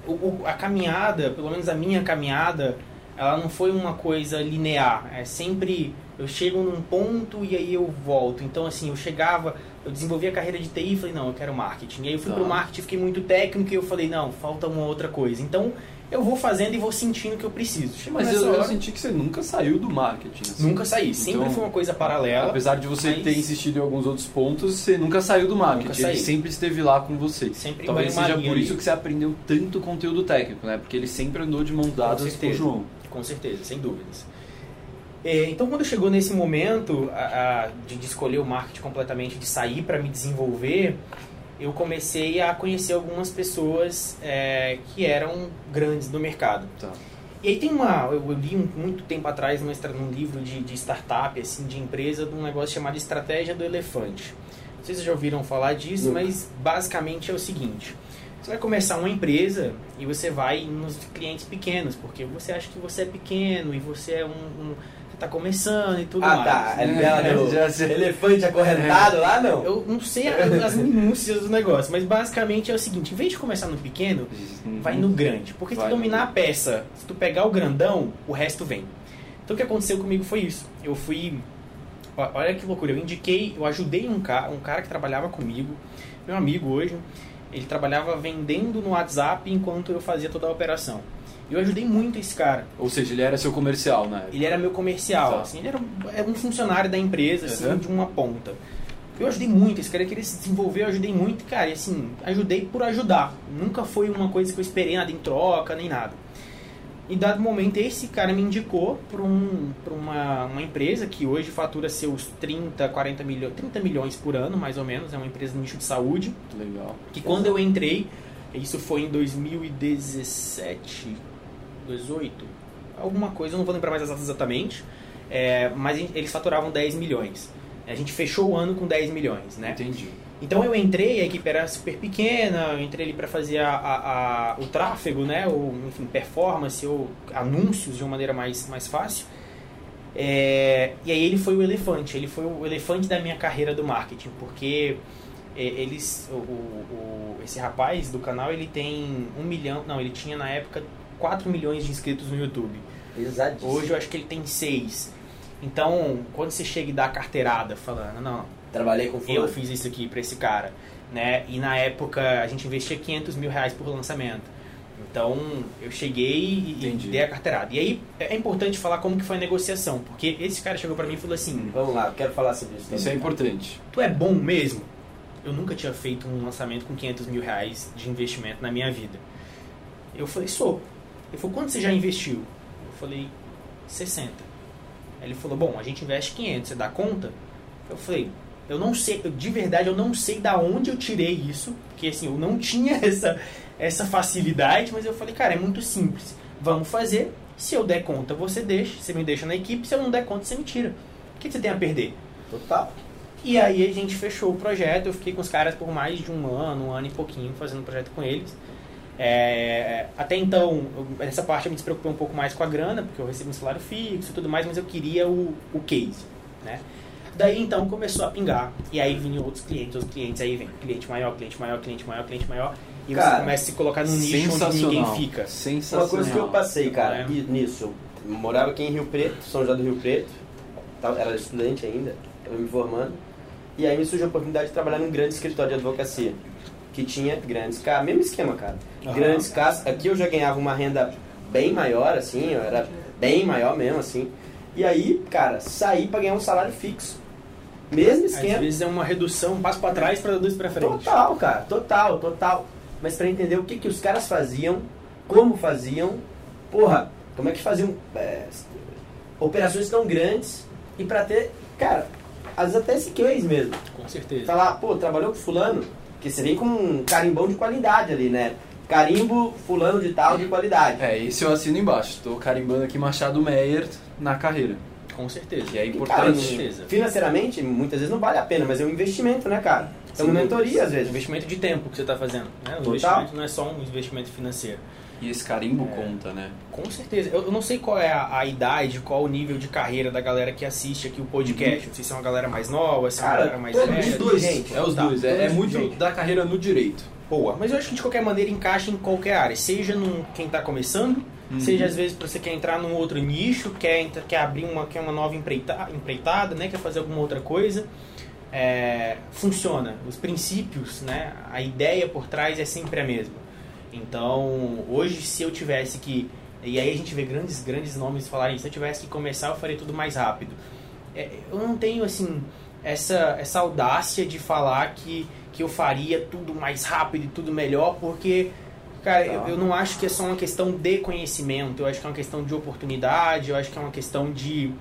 o- a caminhada, pelo menos a minha caminhada, ela não foi uma coisa linear. É sempre. Eu chego num ponto e aí eu volto. Então, assim, eu chegava, eu desenvolvi a carreira de TI e falei, não, eu quero marketing. E aí eu fui Tá. pro marketing, fiquei muito técnico e eu falei, não, falta uma outra coisa. Então, eu vou fazendo e vou sentindo que eu preciso. Mas eu, eu hora, senti que você nunca saiu do marketing. assim. nunca saí. Sempre Então, foi uma coisa paralela. Apesar de você mas- ter insistido em alguns outros pontos, você nunca saiu do marketing. Ele sempre esteve lá com você. Sempre Talvez seja por ali. isso que você aprendeu tanto conteúdo técnico, né? Porque ele sempre andou de mãos dadas com o certeza. João. Com certeza, sem dúvidas. É, então, quando chegou nesse momento a, a, de, de escolher o marketing completamente, de sair para me desenvolver, eu comecei a conhecer algumas pessoas é, que eram grandes no mercado. Tá. E aí tem uma, eu li um, muito tempo atrás estra- num livro de, de startup, assim, de empresa, de um negócio chamado Estratégia do Elefante. Não sei se vocês já ouviram falar disso, Nunca. mas basicamente é o seguinte. Você vai começar uma empresa e você vai nos clientes pequenos, porque você acha que você é pequeno e você é um... um tá começando e tudo Ah, mais. tá. É aquela do Já sei. elefante acorrentado lá, não? Eu não sei as minúcias do negócio, mas basicamente é o seguinte, em vez de começar no pequeno, vai no grande. Porque se tu dominar a peça, se tu pegar o grandão, o resto vem. Então o que aconteceu comigo foi isso. Eu fui. Olha que loucura, eu indiquei, eu ajudei um cara, um cara que trabalhava comigo, meu amigo hoje. Ele trabalhava vendendo no WhatsApp enquanto eu fazia toda a operação. Eu ajudei muito esse cara. Ou seja, ele era seu comercial, né? Ele era meu comercial, Tá. assim, ele era um, era um funcionário da empresa, assim, Uhum. de uma ponta. Eu ajudei muito, esse cara queria se desenvolver, eu ajudei muito, cara, e assim, ajudei por ajudar. Nunca foi uma coisa que eu esperei nada em troca, nem nada. Em dado momento, esse cara me indicou para um, pra uma, uma empresa que hoje fatura seus 30, 40 milhões, 30 milhões por ano, mais ou menos, é uma empresa no nicho de saúde, Legal. que quando eu entrei, isso foi em 2017, 18, alguma coisa, eu não vou lembrar mais as datas exatamente, é, mas eles faturavam 10 milhões. A gente fechou o ano com 10 milhões, né? Entendi. Então eu entrei, a equipe era super pequena, eu entrei ali para fazer a, a- a- o tráfego, né? Ou, enfim, performance ou anúncios de uma maneira mais, mais fácil. É, e aí ele foi o elefante, ele foi o elefante da minha carreira do marketing, porque é, eles, o, o- o- esse rapaz do canal, ele tem um milhão, não, ele tinha na época 4 milhões de inscritos no YouTube. Pesadíssimo. Hoje eu acho que ele tem 6. Então, quando você chega e dá a carteirada falando, não, Trabalhei com eu fulano. fiz isso aqui pra esse cara, né? E na época a gente investia 500 mil reais por lançamento. Então eu cheguei e Entendi. dei a carteirada. E aí é importante falar como que foi a negociação, porque esse cara chegou pra mim e falou assim: Vamos lá, eu quero falar sobre isso. Isso é também. importante. Tu é bom mesmo? Eu nunca tinha feito um lançamento com 500 mil reais de investimento na minha vida. Eu falei: Sou. Ele falou: Quanto você já investiu? Eu falei: 60. Aí ele falou: Bom, a gente investe 500, você dá conta? Eu falei: Eu não sei, eu, de verdade, eu não sei da onde eu tirei isso, porque assim, eu não *laughs* tinha essa, essa facilidade, mas eu falei: Cara, é muito simples. Vamos fazer. Se eu der conta, você deixa, você me deixa na equipe. Se eu não der conta, você me tira. O que você tem a perder? Total. E aí a gente fechou o projeto, eu fiquei com os caras por mais de um ano, um ano e pouquinho fazendo o projeto com eles. É, até então, eu- nessa parte eu me despreocupei um pouco mais com a grana, porque eu recebo um salário fixo e tudo mais, mas eu queria o, o case, né? Daí então começou a pingar, e aí vinham outros clientes, outros clientes, aí vem cliente maior, cliente maior, cliente maior, cliente maior, e Cara, você começa a se colocar num nicho onde ninguém fica. Sensacional. Uma coisa que eu passei, cara, É. nisso. Eu morava aqui em Rio Preto, São José do Rio Preto. Tava- Era estudante ainda, estava me formando. E aí me surgiu a oportunidade de trabalhar num grande escritório de advocacia. Que tinha grandes casas, mesmo esquema, cara. Aham. Grandes casas. Aqui eu já ganhava uma renda bem maior, assim, eu era bem maior mesmo, assim. E aí, cara, saí pra ganhar um salário fixo. Mesmo Às esquema. vezes é uma redução, um passo pra trás para dois pra frente. Total, cara, total, total. Mas pra entender o que, que os caras faziam, como faziam, porra, como é que faziam é, operações tão grandes e pra ter, cara, às vezes até esse case mesmo. Com certeza. Falar, pô, trabalhou com fulano, que você vem com um carimbão de qualidade ali, né? Carimbo fulano de tal de qualidade. É, esse eu assino embaixo. Tô carimbando aqui Machado Meyer na carreira. Com certeza. Que é E, importante. cara, Com certeza. financeiramente, muitas vezes não vale a pena, mas é um investimento, né, cara? É uma mentoria, às vezes. investimento de tempo que você está fazendo. Né? O Total. investimento não é só um investimento financeiro. E esse carimbo É. conta, né? Com certeza. Eu, eu não sei qual é a, a idade, qual o nível de carreira da galera que assiste aqui o podcast. Não sei se é uma galera mais nova, se é uma Cara, galera mais velha. os dois, gente. É os Tá, dois. É, é muito gente. da carreira no direito. Boa. Mas eu acho que de qualquer maneira encaixa em qualquer área. Seja num, quem está começando, Uhum. seja às vezes para você quer entrar num outro nicho, quer, entra- quer abrir uma, quer uma nova empreita, empreitada, né? quer fazer alguma outra coisa. É, funciona. Os princípios, né? a ideia por trás é sempre a mesma. Então, hoje, se eu tivesse que. E aí a gente vê grandes, grandes nomes falarem, se eu tivesse que começar, eu faria tudo mais rápido. É, eu não tenho, assim, essa, essa audácia de falar que, que eu faria tudo mais rápido e tudo melhor, porque, cara, eu, eu não acho que é só uma questão de conhecimento, eu acho que é uma questão de oportunidade, eu acho que é uma questão de,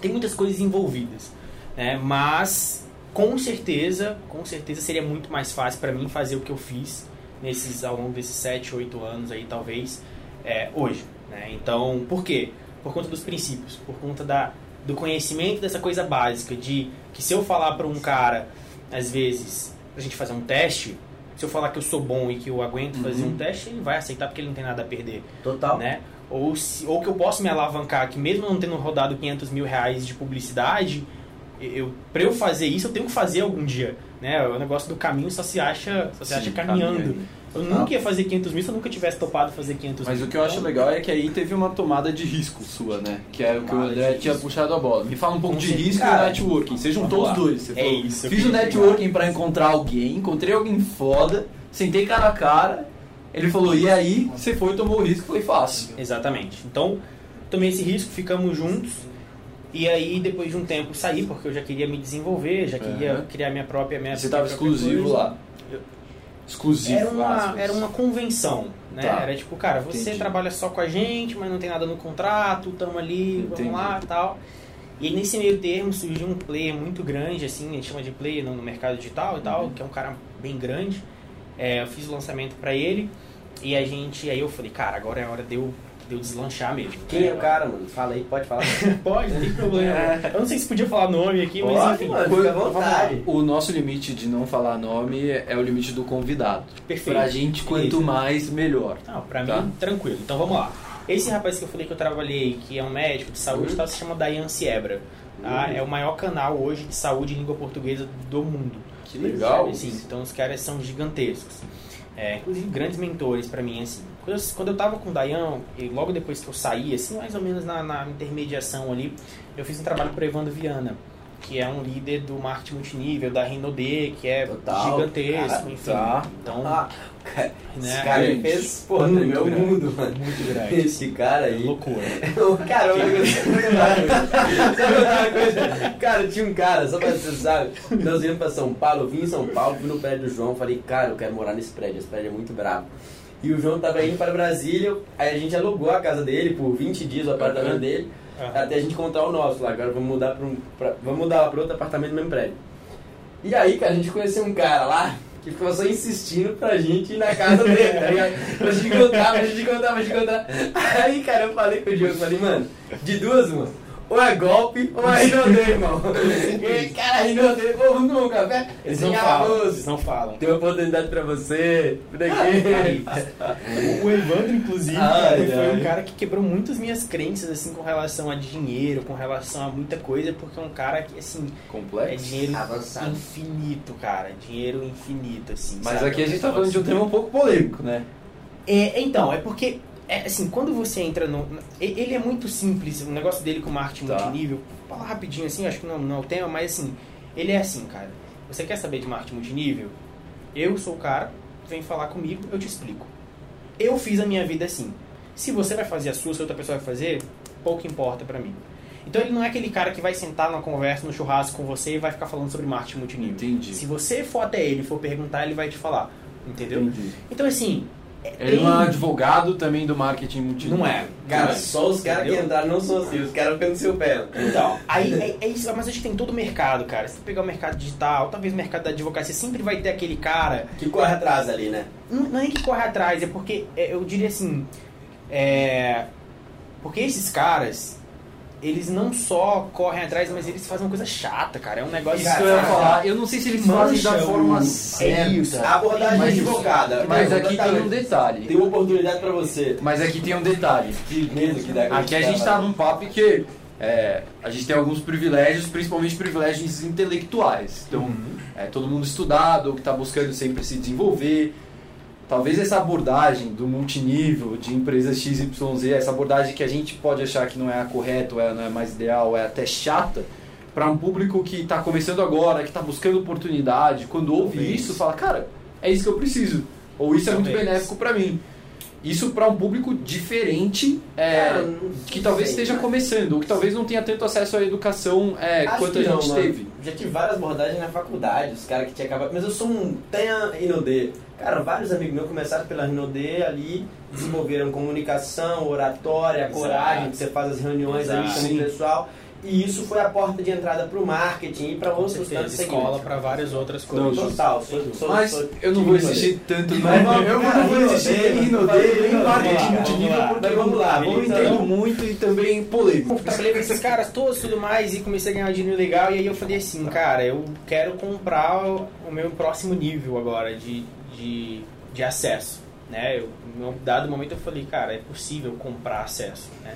tem muitas coisas envolvidas, né? Mas com certeza, com certeza seria muito mais fácil para mim fazer o que eu fiz nesses ao longo desses 7, 8 anos aí talvez é, hoje, né? Então, por quê? Por conta dos princípios, por conta da do conhecimento dessa coisa básica de que se eu falar para um cara às vezes a gente fazer um teste, se eu falar que eu sou bom e que eu aguento uhum. fazer um teste, ele vai aceitar porque ele não tem nada a perder. Total. Né? Ou, se, ou que eu posso me alavancar, que mesmo não tendo rodado 500 mil reais de publicidade, eu, pra eu fazer isso, eu tenho que fazer algum dia. Né? O negócio do caminho só se acha, só se Sim, acha caminhando. Eu nunca ia fazer 500 mil se eu nunca tivesse topado fazer 500 Mas mil. Mas o que eu acho então, legal é que aí teve uma tomada de risco sua, né? Que é o que o André tinha puxado a bola. Me fala um pouco de risco e networking. Você juntou os dois. Você é falou, isso. Fiz o networking para encontrar alguém, encontrei alguém foda, sentei cara a cara. Ele falou, e aí? Você foi, tomou o risco, foi fácil. Exatamente. Então, tomei esse risco, ficamos juntos. E aí, depois de um tempo, saí, porque eu já queria me desenvolver, já queria uhum. criar minha própria... Minha Você estava exclusivo coisa. lá? exclusivo. Era uma, era uma convenção, né? Tá. Era tipo, cara, você Entendi. trabalha só com a gente, mas não tem nada no contrato, tamo ali, Entendi. vamos lá tal. E nesse meio termo surgiu um player muito grande, assim, a gente chama de player no, mercado digital e tal, uhum. que é um cara bem grande. É, eu fiz o lançamento para ele e a gente, aí eu falei, cara, agora é a hora de eu de eu deslanchar mesmo. Quem é o cara, mano? Fala aí, pode falar. *laughs* pode, não tem problema. É. Eu não sei se podia falar nome aqui, pode, mas enfim. Mano, fica à vontade. O nosso limite de não falar nome é o limite do convidado. Perfeito. Pra gente, quanto Isso. mais, melhor. Não, pra tá? mim, tranquilo. Então vamos lá. Esse rapaz que eu falei que eu trabalhei, que é um médico de saúde, uhum. tá, se chama Dayan Siebra. Tá? Uhum. É o maior canal hoje de saúde em língua portuguesa do mundo. Que legal. Sim, então os caras são gigantescos. É, inclusive grandes mentores para mim, assim. Quando eu, quando eu tava com o Dayan, e logo depois que eu saí, assim, mais ou menos na, na intermediação ali, eu fiz um trabalho para Evandro Viana que é um líder do marketing multinível, da Rinode, que é Total, gigantesco, cara, enfim. Tá. Então, ah, né? Esse cara aí fez, porra, meu mundo, mano. Muito grande. Esse cara aí. Loucura. *laughs* cara, *laughs* Cara, tinha um cara, só pra você sabe, nós viemos pra São Paulo, eu vim em São Paulo, fui no prédio do João, falei, cara, eu quero morar nesse prédio, esse prédio é muito bravo. E o João tava indo para Brasília, aí a gente alugou a casa dele por 20 dias, o apartamento dele. Até a gente encontrar o nosso lá. Agora vamos mudar para um, pra, vamos mudar para outro apartamento no mesmo prédio. E aí, cara, a gente conheceu um cara lá que ficou só insistindo pra gente ir na casa dele, tá ligado? Pra gente encontrar, pra gente encontrar, pra gente encontrar. Aí, cara, eu falei com o Diogo, falei, mano, de duas, uma ou é golpe ou é Rinodê, irmão. E, cara, Rinodê, pô, vamos tomar um café? Eles não falam, eles não falam. Tem uma oportunidade pra você, por aqui. *laughs* o Evandro, inclusive, ai, foi um cara que quebrou muitas minhas crenças, assim, com relação a dinheiro, com relação a muita coisa, porque é um cara que, assim... Complexo? É dinheiro Avançado. infinito, cara. Dinheiro infinito, assim, Mas sabe? aqui a gente tá falando de um tema um pouco polêmico, né? É, então, é porque é, assim, quando você entra no. Ele é muito simples, o negócio dele com marketing tá. multinível. Vou falar rapidinho assim, acho que não, não é o tema, mas assim, ele é assim, cara. Você quer saber de marketing multinível? Eu sou o cara, vem falar comigo, eu te explico. Eu fiz a minha vida assim. Se você vai fazer a sua, se outra pessoa vai fazer, pouco importa para mim. Então ele não é aquele cara que vai sentar numa conversa, no churrasco com você e vai ficar falando sobre marketing multinível. Entendi. Se você for até ele e for perguntar, ele vai te falar. Entendeu? Entendi. Então assim, ele não é advogado também do marketing multinível. Não é. Cara, só os caras que entraram não são assim, os caras ficam no seu pé. Então, aí é, é, isso, mas a gente tem todo o mercado, cara. Se tu pegar o mercado digital, talvez o mercado da advocacia, sempre vai ter aquele cara. Que corre atrás ali, né? Não, não é nem que corre atrás, é porque é, eu diria assim. É, porque esses caras, eles não só correm atrás, mas eles fazem uma coisa chata, cara. É um negócio. Isso que eu ia falar. Eu não sei se eles fazem da forma certa. É isso. A abordagem mas, equivocada. Mas aqui tem um detalhe. Tem uma oportunidade pra você. Mas aqui tem um detalhe. Que medo que dá. Aqui a gente tá num papo que é, a gente tem alguns privilégios, principalmente privilégios intelectuais. Então, uhum. é todo mundo estudado, que está buscando sempre se desenvolver talvez essa abordagem do multinível de empresas XYZ, essa abordagem que a gente pode achar que não é a correta, ou é, não é mais ideal, é até chata, para um público que está começando agora, que está buscando oportunidade, quando ouve talvez. isso, fala, cara, é isso que eu preciso, ou isso talvez. é muito benéfico para mim. Isso para um público diferente, é, cara, que talvez esteja começando, ou que talvez não tenha tanto acesso à educação é, quanto a gente não, teve. Já tive várias abordagens na faculdade, os caras que tinham acabado. Mas eu sou um tenha inodê. Cara, vários amigos meus começaram pela Rinodê ali, desenvolveram comunicação, oratória, Exato. coragem, que você faz as reuniões Exato. ali com o pessoal. E isso foi a porta de entrada para o marketing e para outros tantos escola segmentos. para várias outras Não, coisas. Total, sou, sou, Mas sou eu não vou insistir tanto no. Mas vamos- Eu não vou insistir Rinodê, nem lá, marketing multinível, porque Mas vamos lá, eu entendo muito e também polêmico. Trabalhei com esses caras todos e tudo mais e comecei a ganhar um dinheiro legal. E aí eu falei assim, cara, eu quero comprar o meu próximo nível agora de, de, de acesso. Né? Eu, num dado momento eu falei, cara, é possível comprar acesso. Né?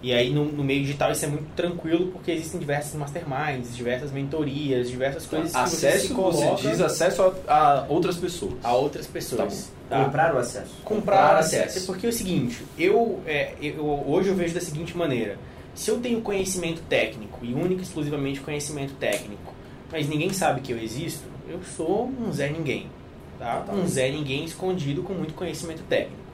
E aí no, no meio digital isso é muito tranquilo porque existem diversas masterminds, diversas mentorias, diversas coisas que você Acesso, você coloca diz acesso a, a outras pessoas. a outras pessoas. Tá Comprar o acesso. comprar acesso. Porque é o seguinte, eu, é, eu- hoje eu vejo da seguinte maneira: se eu tenho conhecimento técnico e único e exclusivamente conhecimento técnico, mas ninguém sabe que eu existo, eu sou um Zé Ninguém. Tá? Um Zé Ninguém escondido com muito conhecimento técnico.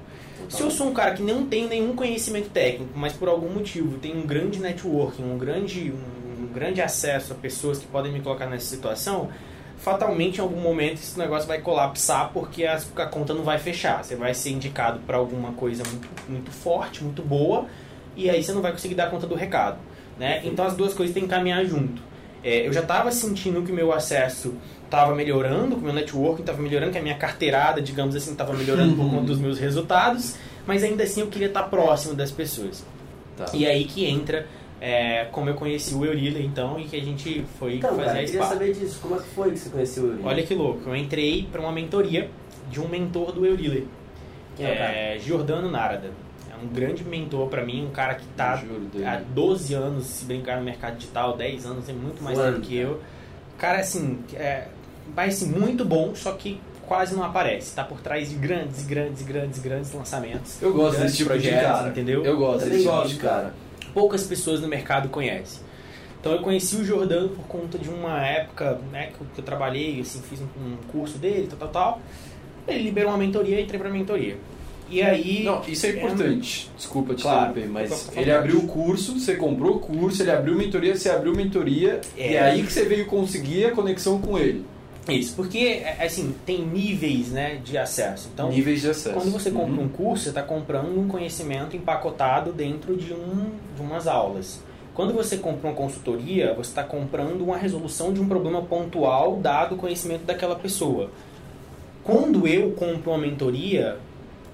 Se eu sou um cara que não tem nenhum conhecimento técnico, mas por algum motivo tem um grande networking, um grande, um, um grande acesso a pessoas que podem me colocar nessa situação, fatalmente em algum momento esse negócio vai colapsar porque a, a conta não vai fechar. Você vai ser indicado para alguma coisa muito, muito forte, muito boa, e aí você não vai conseguir dar conta do recado. Né? Então as duas coisas têm que caminhar junto. É, eu já estava sentindo que o meu acesso estava melhorando, que o meu networking estava melhorando, que a minha carteirada, digamos assim, estava melhorando por conta dos meus resultados, mas ainda assim eu queria estar próximo das pessoas. Tá. E aí que entra é, como eu conheci o Eurília, então, e que a gente foi Então, fazer cara, a eu queria SPA. saber disso. Como é que foi que você conheceu o Eurília? Olha que louco, eu entrei para uma mentoria de um mentor do Eurília, Quem é é, Giordano Narada. É um grande mentor para mim, um cara que está Giordano. há 12 anos se brincar no mercado digital, 10 anos, tem muito mais tempo que eu. Cara, assim, é, parece muito bom, só que quase não aparece. Está por trás de grandes, grandes, grandes, grandes lançamentos. Eu gosto desse tipo de projetos, cara. entendeu? Eu gosto desse tipo de cara. poucas pessoas no mercado conhecem. Então eu conheci o Jordano por conta de uma época né, que, eu, que eu trabalhei, assim, fiz um, um curso dele, tal, tal, tal. Ele liberou uma mentoria e entrei pra mentoria. E aí. Não, isso é importante. Desculpa te Claro. interromper, mas ele abriu o curso, você comprou o curso, ele abriu mentoria, você abriu mentoria, É. e é aí que você veio conseguir a conexão com ele. Isso, porque, é, assim, tem níveis né, de acesso. Então, Níveis de acesso. quando você compra Uhum. um curso, você está comprando um conhecimento empacotado dentro de, um, de umas aulas. Quando você compra uma consultoria, você está comprando uma resolução de um problema pontual dado o conhecimento daquela pessoa. Quando eu compro uma mentoria,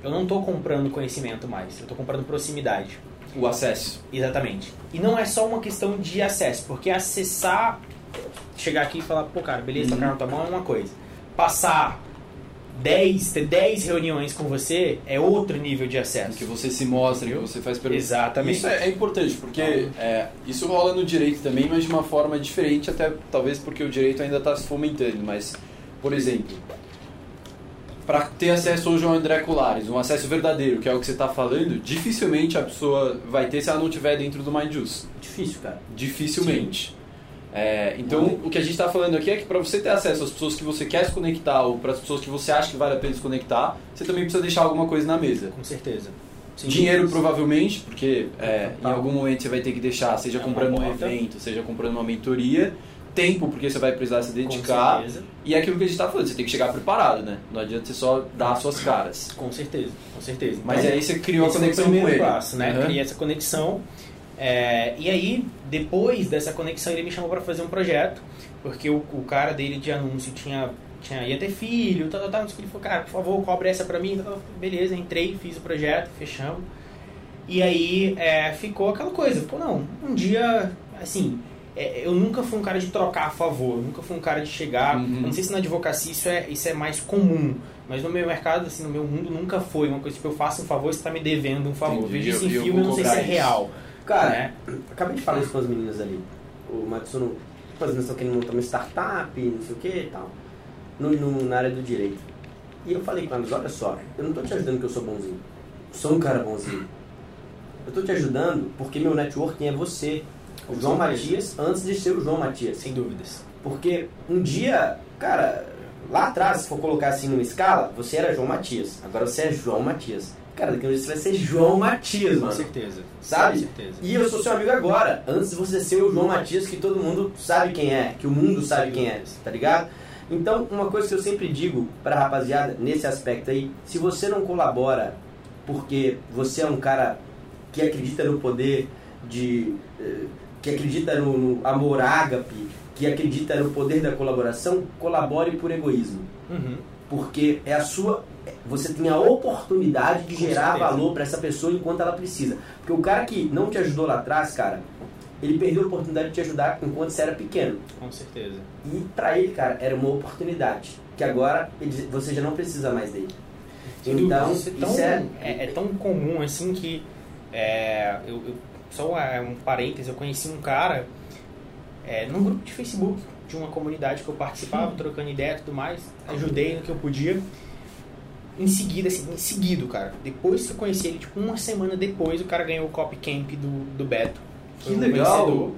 eu não estou comprando conhecimento mais, eu estou comprando proximidade. O acesso. Exatamente. E não é só uma questão de acesso, porque acessar, chegar aqui e falar, pô, cara, beleza, Uhum. tocar na tua mão é uma coisa. Passar 10, ter 10 reuniões com você é outro nível de acesso. Que você se mostra, que você faz perguntas. Exatamente. Isso é, é importante, porque é, isso rola no direito também, mas de uma forma diferente, até talvez porque o direito ainda está se fomentando. Mas, por exemplo, para ter acesso hoje ao André Colares, um acesso verdadeiro, que é o que você está falando, dificilmente a pessoa vai ter se ela não estiver dentro do MindJuice. Difícil, cara. Dificilmente. É, então, o que a gente está falando aqui é que para você ter acesso às pessoas que você quer se conectar ou para as pessoas que você acha que vale a pena se conectar, você também precisa deixar alguma coisa na mesa. Com certeza. Sim. Dinheiro provavelmente, porque é, em Total. algum momento você vai ter que deixar, seja É comprando um evento, seja comprando uma mentoria, tempo, porque você vai precisar se Com dedicar, certeza. e é aquilo que a gente está falando, você tem que chegar preparado, né? Não adianta você só dar as suas caras. Com certeza, com certeza. Mas Então, aí você criou a conexão com ele. passo, né? Uhum. Criei essa conexão. É, e aí, depois dessa conexão, ele me chamou para fazer um projeto, porque o, o cara dele de anúncio tinha, tinha ia ter filho, tal, tal, tal. Ele falou, cara, por favor, cobre essa para mim. Beleza, entrei, fiz o projeto, fechamos. E aí é, ficou aquela coisa, ficou, não, um dia, assim, é, eu nunca fui um cara de trocar a favor, nunca fui um cara de chegar. Uhum. Não sei se na advocacia isso é, isso é mais comum, mas no meu mercado, assim, no meu mundo, nunca foi uma coisa tipo, eu faço um favor, você está me devendo um favor. Entendi, Vejo isso em filme, eu não sei se é isso. Cara, né? acabei de falar isso com as meninas ali. O Matsuno, tipo, as meninas estão querendo montar uma startup, não sei o que e tal, no, no- na área do direito. E eu falei com elas, olha só, eu não tô te ajudando porque eu sou bonzinho. Eu sou um cara bonzinho. Eu tô te ajudando porque meu networking é você. O João. Matias, antes de ser o João Matias. Sem dúvidas. Porque um dia, cara, lá atrás, se for colocar assim numa escala, você era João Matias. Agora você é João Matias. Cara, daqui a um dia você vai ser João Matias, Com mano. certeza. Sabe? Com certeza. E eu sou seu amigo agora, antes de você ser o João Matias, que todo mundo sabe quem é, que o mundo sabe quem é, tá ligado? Então, uma coisa que eu sempre digo pra rapaziada, nesse aspecto aí, se você não colabora porque você é um cara que acredita no poder de eh, que acredita no, no amor ágape, que acredita no poder da colaboração, colabore por egoísmo. Uhum. Porque é a sua. Você tem a oportunidade de gerar valor para essa pessoa enquanto ela precisa. Porque o cara que não te ajudou lá atrás, cara, ele perdeu a oportunidade de te ajudar enquanto você era pequeno. Com certeza. E pra ele, cara, era uma oportunidade. Que agora ele- você já não precisa mais dele. Então, isso é tão, isso é, é, é tão comum assim que. é, eu, eu- só é, um parênteses, eu conheci um cara é, num grupo de Facebook de uma comunidade que eu participava, trocando ideia e tudo mais, ajudei no que eu podia. Em seguida, assim, em seguido, cara, depois que eu conheci ele, tipo, uma semana depois, o cara ganhou o Copy Camp do, do Beto. Foi Que legal! vencedor.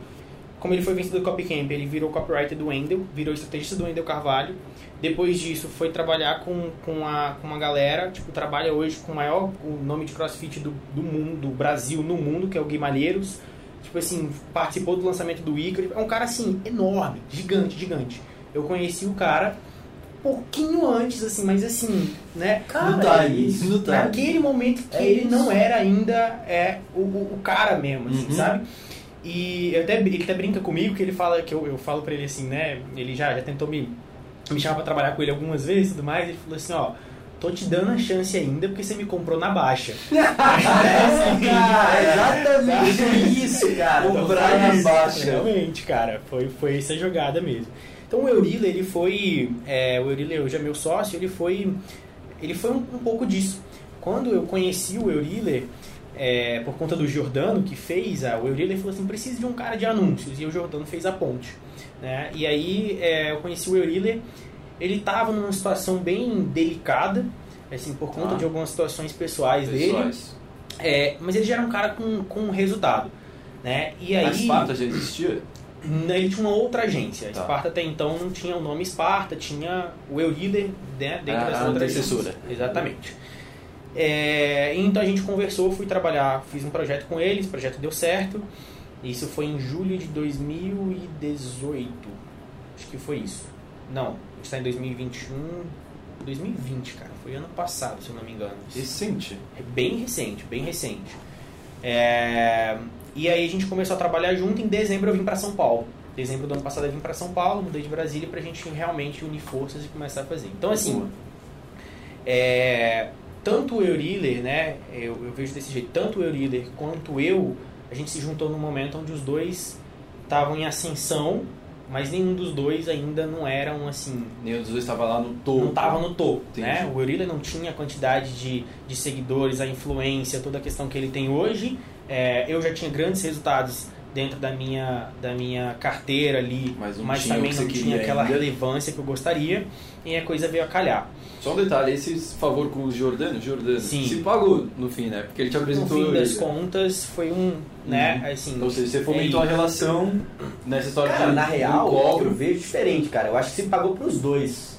Como ele foi vencedor do Copy Camp, ele virou copywriter do Wendel, virou estrategista do Wendel Carvalho. Depois disso, foi trabalhar com, com, a, com uma galera, tipo, trabalha hoje com o maior o nome de crossfit do, do mundo, do Brasil no mundo, que é o Gui Malheiros. Tipo assim, participou do lançamento do Icaro. É um cara, assim, enorme, gigante, gigante. Eu conheci o cara pouquinho antes, assim, mas assim, né? Cara, no time, é time. Naquele momento que É ele isso. não era ainda é, o, o, cara mesmo, assim, Uhum. sabe? E até, ele até brinca comigo que ele fala que eu, eu falo pra ele assim, né? Ele já, já tentou me, me chamar pra trabalhar com ele algumas vezes e tudo mais. Ele falou assim: ó, tô te dando a chance ainda porque você me comprou na baixa. *laughs* Cara, exatamente isso, cara. Comprar na baixa. Realmente, cara, foi, foi essa jogada mesmo. Então o Eurila, ele foi. É, o Eurila hoje é meu sócio, ele foi. Ele foi um, um pouco disso. Quando eu conheci o Eurila, é, por conta do Giordano que fez, a, o Eurila falou assim: precisa de um cara de anúncios. E o Giordano fez a ponte. Né? E aí é, eu conheci o Eurila, ele estava numa situação bem delicada, assim, por conta Ah. de algumas situações pessoais, dele. Pessoais. É, mas ele já era um cara com, com resultado. Né? E aí, A Esparta já existia? Né, ele tinha uma outra agência. A Tá. Esparta até então não tinha o nome Esparta, tinha o Euríder né, dentro Ah, dessa outra agência. Exatamente. É, então a gente conversou, fui trabalhar, fiz um projeto com eles, o projeto deu certo. Isso foi em julho de 2018. Acho que foi isso. Não, a gente está em 2021. 2020, cara. Foi ano passado, se eu não me engano. Recente. É bem recente, bem recente. É, E aí a gente começou a trabalhar junto. Em dezembro eu vim para São Paulo. Dezembro do ano passado eu vim para São Paulo, mudei de Brasília pra gente realmente unir forças e começar a fazer. Então assim, é, tanto o Euriller, né, eu, eu vejo desse jeito, tanto o Euriller quanto eu, a gente se juntou num momento onde os dois estavam em ascensão, mas nenhum dos dois ainda não eram assim, Nenhum dos dois estava lá no topo. não estava no topo, Entendi. né? O Euriller não tinha a quantidade de, de seguidores, a influência, toda a questão que ele tem hoje. É, eu já tinha grandes resultados dentro da minha, da minha carteira ali, Mas não tinha também não tinha aquela ainda. relevância que eu gostaria e a coisa veio a calhar. Só um detalhe, esse favor com o Jordano, Jordano, Sim. se pagou no fim, né? Porque ele te No apresentou... fim das ele. contas, foi um, né, assim... Ou seja, você fomentou é a relação nessa história Cara, de na real, do eu vejo diferente, cara. Eu acho que se pagou pros dois.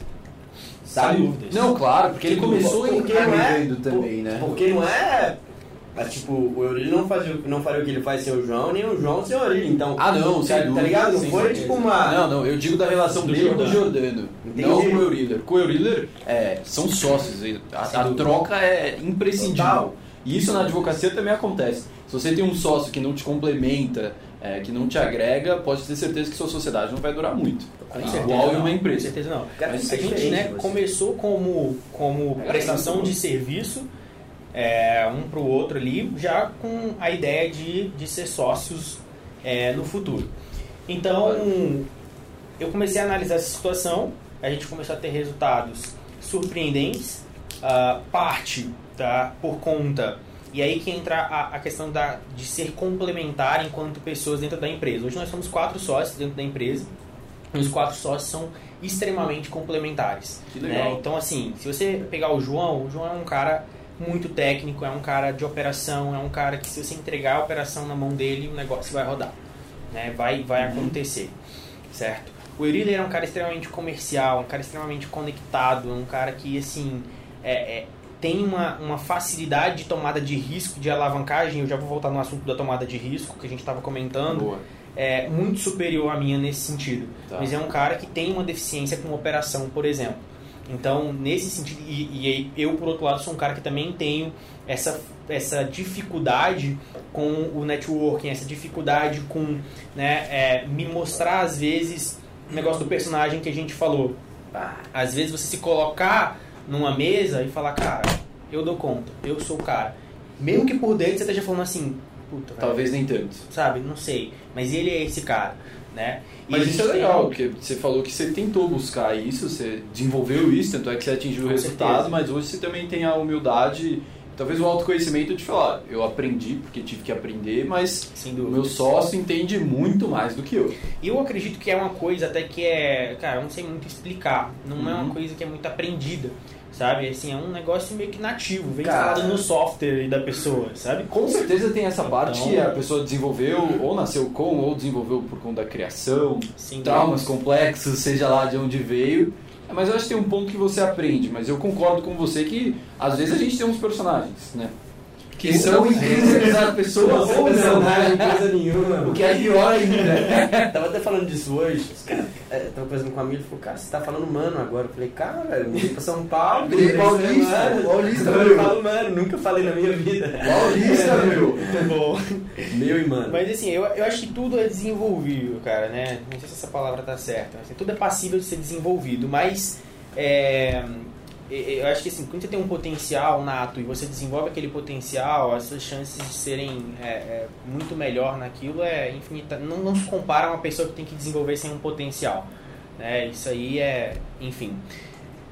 Sabe? Não, claro, porque ele começou Porque empreendendo não é- também, né? Porque não é. Mas, tipo, o Eurílio não, fazia, não faria o que ele faz sem o João, nem o João sem o Eurílio. Então, Ah, não, sem tá, dúvida, tá ligado? Não sem foi certeza. tipo uma. Não, não, eu digo da relação Do dele com o Jordano. Entendi. Não com o Euriller. Com o Euriller, é, são sócios. A, a troca é imprescindível. Total. E isso na advocacia também acontece. Se você tem um sócio que não te complementa, é, que não te agrega, pode ter certeza que sua sociedade não vai durar muito. Com Igual certeza em uma Com empresa. certeza não. Cara, Mas isso a é gente né, começou como, como É, prestação de serviço, é, um para o outro ali, já com a ideia de, de ser sócios é, no futuro. Então, eu comecei a analisar essa situação, a gente começou a ter resultados surpreendentes, ah, parte tá, por conta. E aí que entra a, a questão da, de ser complementar enquanto pessoas dentro da empresa. Hoje nós somos quatro sócios dentro da empresa. E os quatro sócios são extremamente complementares. Que né? legal. Então, assim, se você pegar o João, o João é um cara muito técnico, é um cara de operação, é um cara que se você entregar a operação na mão dele, o negócio vai rodar. Né? Vai, vai acontecer. Certo? O Euriller é um cara extremamente comercial, um cara extremamente conectado, é um cara que, assim, é, é, tem uma, uma facilidade de tomada de risco, de alavancagem. Eu já vou voltar no assunto da tomada de risco que a gente estava comentando Boa. é muito superior à minha nesse sentido. Tá. Mas é um cara que tem uma deficiência com operação, por exemplo. Então, nesse sentido, e, e eu, por outro lado, sou um cara que também tenho essa, essa dificuldade com o networking, essa dificuldade com né, é, me mostrar, às vezes, o negócio do personagem que a gente falou. Às vezes você se colocar numa mesa e falar, cara, eu dou conta, eu sou o cara. Mesmo que por dentro você esteja falando assim, puta, Talvez nem tanto. sabe, não sei, mas ele é esse cara, né? E Mas isso é tem- legal, porque você falou que você tentou buscar isso, você desenvolveu isso, tanto é que você atingiu o Com resultado, certeza. mas hoje você também tem a humildade, talvez o autoconhecimento de falar, eu aprendi porque tive que aprender, mas o meu sócio entende muito mais do que eu. E eu acredito que é uma coisa até que é, cara, eu não sei muito explicar, não é Uhum. uma coisa que é muito aprendida, sabe? Assim, é um negócio meio que nativo, vem instalado no software da pessoa, sabe? Com certeza tem essa parte Então- que a pessoa desenvolveu, ou nasceu com, ou desenvolveu por conta da criação, Sem traumas complexos, seja lá de onde veio. Mas eu acho que tem um ponto que você aprende, mas eu concordo com você que às vezes a gente tem uns personagens, né? Que são intrínsecos à pessoa ou não, né? coisa nenhuma. O que é pior ainda. *laughs* Tava até falando disso hoje, é, tava conversando com um amigo, ele falou, cara, você tá falando mano agora. Eu falei, cara, velho, eu mudei pra São Paulo. Virei paulista, mano. paulista, Eu meu. falo mano, nunca falei na minha vida. Paulista, meu. Muito bom. Meu e mano. Mas assim, eu, eu acho que tudo é desenvolvível, cara, né? Não sei se essa palavra tá certa. Assim, tudo é passível de ser desenvolvido, mas é, e- eu acho que assim, quando você tem um potencial nato e você desenvolve aquele potencial, as suas chances de serem é, é, muito melhor naquilo é infinita. Não, não se compara a uma pessoa que tem que desenvolver sem um potencial. Né? Isso aí é, enfim.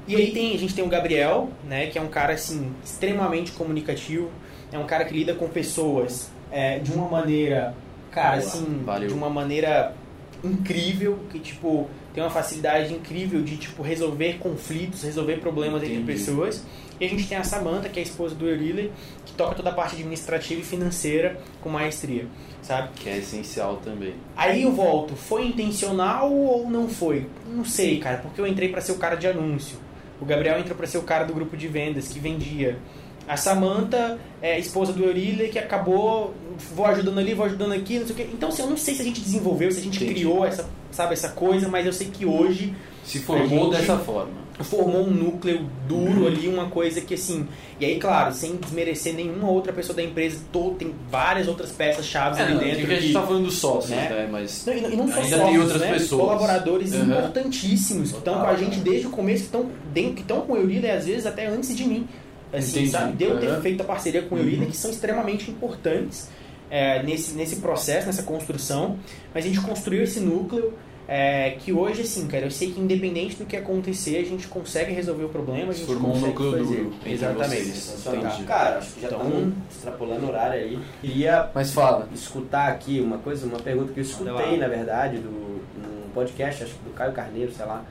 E aí tem, a gente tem o Gabriel, né, que é um cara assim extremamente comunicativo, é um cara que lida com pessoas é, de uma maneira, cara, assim, valeu. de uma maneira incrível, que tipo tem uma facilidade incrível de tipo resolver conflitos, resolver problemas entre Entendi. pessoas. E a gente tem a Samantha, que é a esposa do Euríley, que toca toda a parte administrativa e financeira com maestria, sabe? Que é essencial também. Aí eu volto, foi intencional ou não foi? Não sei, cara, porque eu entrei pra ser o cara de anúncio. O Gabriel entrou pra ser o cara do grupo de vendas que vendia. A Samantha é a esposa do Euríley que acabou, vou ajudando ali, vou ajudando aqui, não sei o quê. Então, assim, eu não sei se a gente desenvolveu, se a gente Entendi. criou essa, sabe, essa coisa, mas eu sei que hoje Se formou dessa forma. formou um núcleo duro ali, uma coisa que assim. E aí, claro, sem desmerecer nenhuma outra pessoa da empresa, todo, tem várias outras peças chaves É, ali não, dentro. que a gente que- tá falando sócios, né? né? Mas não, e não- e não só Ainda sócios, tem outras né? pessoas. Colaboradores Uhum. importantíssimos que estão com a gente desde o começo, que estão dentro, que estão com o Eurília e às vezes até antes de mim. Assim, Entendi. sabe? Deu ter Uhum. feito a parceria com o Eurília, que são extremamente importantes é, nesse, nesse processo, nessa construção. Mas a gente construiu esse núcleo. é, que hoje, assim, cara, eu sei que independente do que acontecer, a gente consegue resolver o problema, a gente Formou um consegue núcleo fazer. duro Exatamente. vocês. Entendi. Cara, acho que já Então- estamos extrapolando o horário aí. Queria Mas fala. escutar aqui uma coisa, uma pergunta que eu escutei, na verdade, do, num podcast, acho que do Caio Carneiro, sei lá.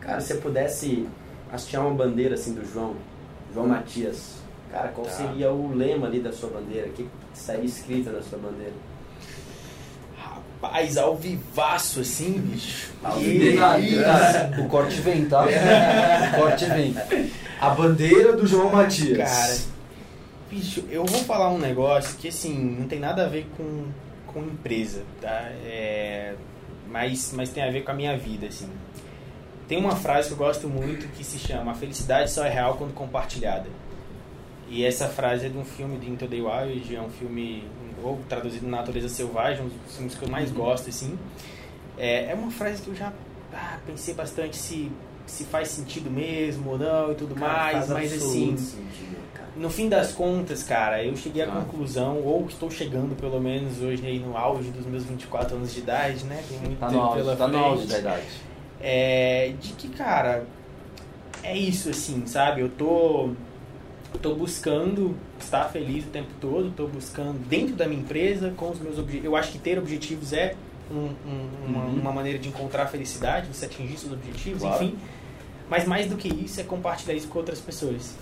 Cara, se você pudesse hastear uma bandeira assim do João, João Matias, cara, qual Tá. seria o lema ali da sua bandeira? O que estaria escrito na sua bandeira? Rapaz, ao vivaço, assim, bicho. Ao. O corte vem, tá? O corte vem. A bandeira do João Matias. Cara, bicho, eu vou falar um negócio que assim, não tem nada a ver com, com empresa, tá? É, mas, mas tem a ver com a minha vida, assim. Tem uma frase que eu gosto muito que se chama A felicidade só é real quando compartilhada. E essa frase é de um filme de Into the Wild, é um filme, ou traduzido na Natureza Selvagem, um dos filmes que eu mais gosto, assim. É, é uma frase que eu já ah, pensei bastante se, se faz sentido mesmo ou não e tudo Cara, mais, mas assim, sentido, no fim das contas, cara, eu cheguei à Ah. conclusão, ou estou chegando pelo menos hoje aí no auge dos meus 24 anos de idade, né? Tem muito Tá no tempo auge, pela tá no frente. auge da idade. É, de que, cara, é isso assim, sabe? Eu tô, eu tô buscando estar feliz o tempo todo, tô buscando dentro da minha empresa, com os meus objetivos. Eu acho que ter objetivos é um- um- uma, Uhum. uma maneira de encontrar felicidade, você atingir seus objetivos, Claro. enfim. Mas mais do que isso é compartilhar isso com outras pessoas.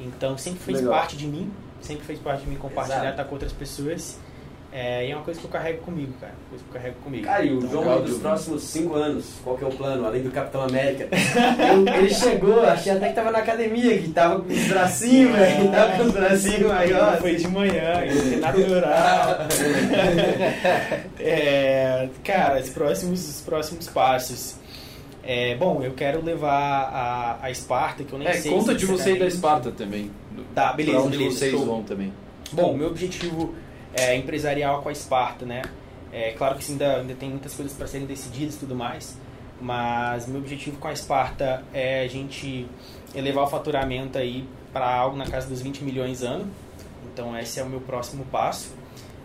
Então sempre fez Legal. parte de mim, sempre fez parte de mim compartilhar, Exato. estar com outras pessoas. É, e é uma coisa que eu carrego comigo, cara. Uma coisa que eu carrego comigo. Cara, e o Então, João dos próximos cinco anos, qual que é o plano, além do Capitão América? *laughs* Eu- ele chegou, achei até que tava na academia, que tava com os bracinhos, velho, tava com os bracinhos maiores. Foi de manhã, nada natural. *laughs* é, cara, os próximos, os próximos passos. É, bom, eu quero levar a, a Esparta, que eu nem É, sei conta de você e da sinceramente. Esparta também. Tá, beleza, Pra onde beleza, vocês vão também. Bom, meu objetivo é empresarial com a Esparta, né? É claro que ainda, ainda tem muitas coisas para serem decididas e tudo mais, mas meu objetivo com a Esparta é a gente elevar o faturamento aí para algo na casa dos 20 milhões ano. Então esse é o meu próximo passo.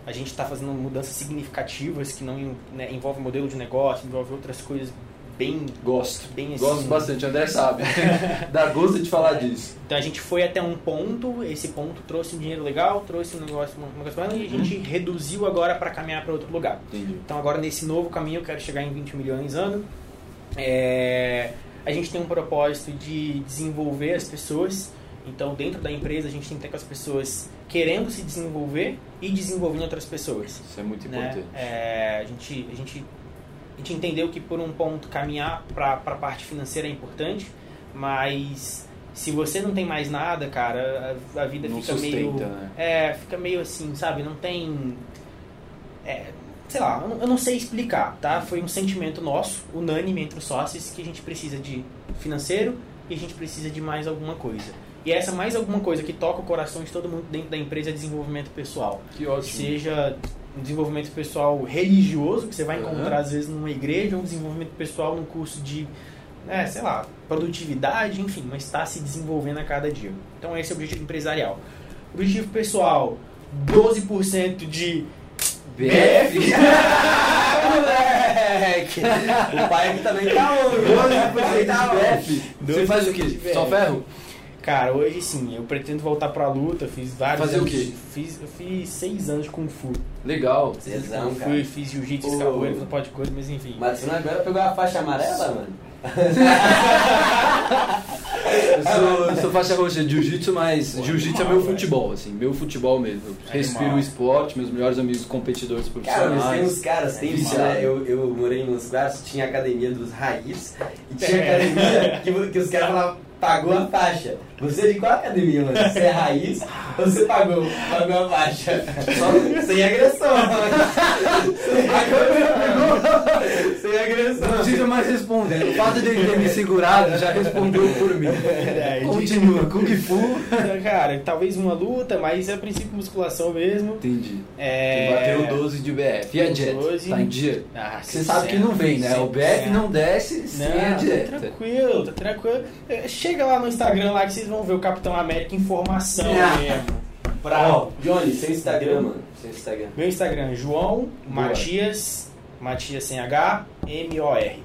A gente está fazendo mudanças significativas que não né, envolvem modelo de negócio, envolve outras coisas bem Gosto. bem assim. Gosto bastante, André sabe. *laughs* Dá gosto de falar disso. Então a gente foi até um ponto, esse ponto trouxe um dinheiro legal, trouxe um negócio, um negócio bacana, e a gente reduziu agora para caminhar para outro lugar. Entendi. Então agora nesse novo caminho eu quero chegar em 20 milhões ano. É, a gente tem um propósito de desenvolver as pessoas. Então dentro da empresa a gente tem que ter com as pessoas querendo se desenvolver e desenvolvendo outras pessoas. Isso é muito Né? importante. É, a, gente, a, gente, a gente entendeu que por um ponto caminhar para a parte financeira é importante, mas se você não tem mais nada, cara, a, a vida Não fica sustenta, meio. né? É, fica meio assim, sabe? Não tem. é, sei lá, eu não, eu não sei explicar, tá? Foi um sentimento nosso, unânime entre os sócios, que a gente precisa de financeiro e a gente precisa de mais alguma coisa. E essa mais alguma coisa que toca o coração de todo mundo dentro da empresa é desenvolvimento pessoal Que ótimo. seja um desenvolvimento pessoal religioso, que você vai Uhum. encontrar às vezes numa igreja, ou um desenvolvimento pessoal num curso de, né, sei lá, produtividade, enfim, mas está se desenvolvendo a cada dia. Então esse é o objetivo empresarial. Objetivo pessoal, 12% de BF? Moleque! O pai aqui também tá hoje, tá BF? Você faz o quê? Só ferro? Cara, hoje sim, eu pretendo voltar pra luta, fiz vários Fazer o anos- quê? Fiz, eu fiz seis anos de Kung Fu. Legal. Tesão, Kung Fu, cara. fiz jiu-jitsu, Ô. capoeira, fiz um pode de coisa, mas enfim. Mas você não agora pegou a faixa amarela, mano? Eu sou, eu sou faixa roxa de jiu-jitsu, mas jiu-jitsu é meu futebol, assim, meu futebol mesmo. Eu respiro Animal. o esporte, meus melhores amigos competidores Cara, mas tem uns profissionais. caras, tem isso, né? Eu, eu morei em uns lugares, tinha academia dos raiz e tinha É. academia que, que os caras falavam, pagou a faixa. Você é de qual academia, mano? Você é raiz *laughs* ou você pagou? Pagou a faixa. Só sem agressão, mano. Sem agressão. Sem Não agressão. precisa mais responder. O fato de ele ter me segurado já respondeu por mim. verdade. Continua, Kung Fu. Cara, talvez uma luta, mas é a princípio musculação mesmo. Entendi. É... Bateu 12 de BF. E a Jet? 12. Tá em dia? Ah, Você sabe que não vem, né? O BF não desce sem a Não, tá tranquilo, tá tranquilo. É, Chega lá no Instagram lá que vocês vão ver o Capitão América informação Ah. mesmo. Ó, Bravo. Johnny, seu Instagram, mano. Seu Instagram. Meu Instagram é João Boa. Matias, Matias sem H, M-O-R.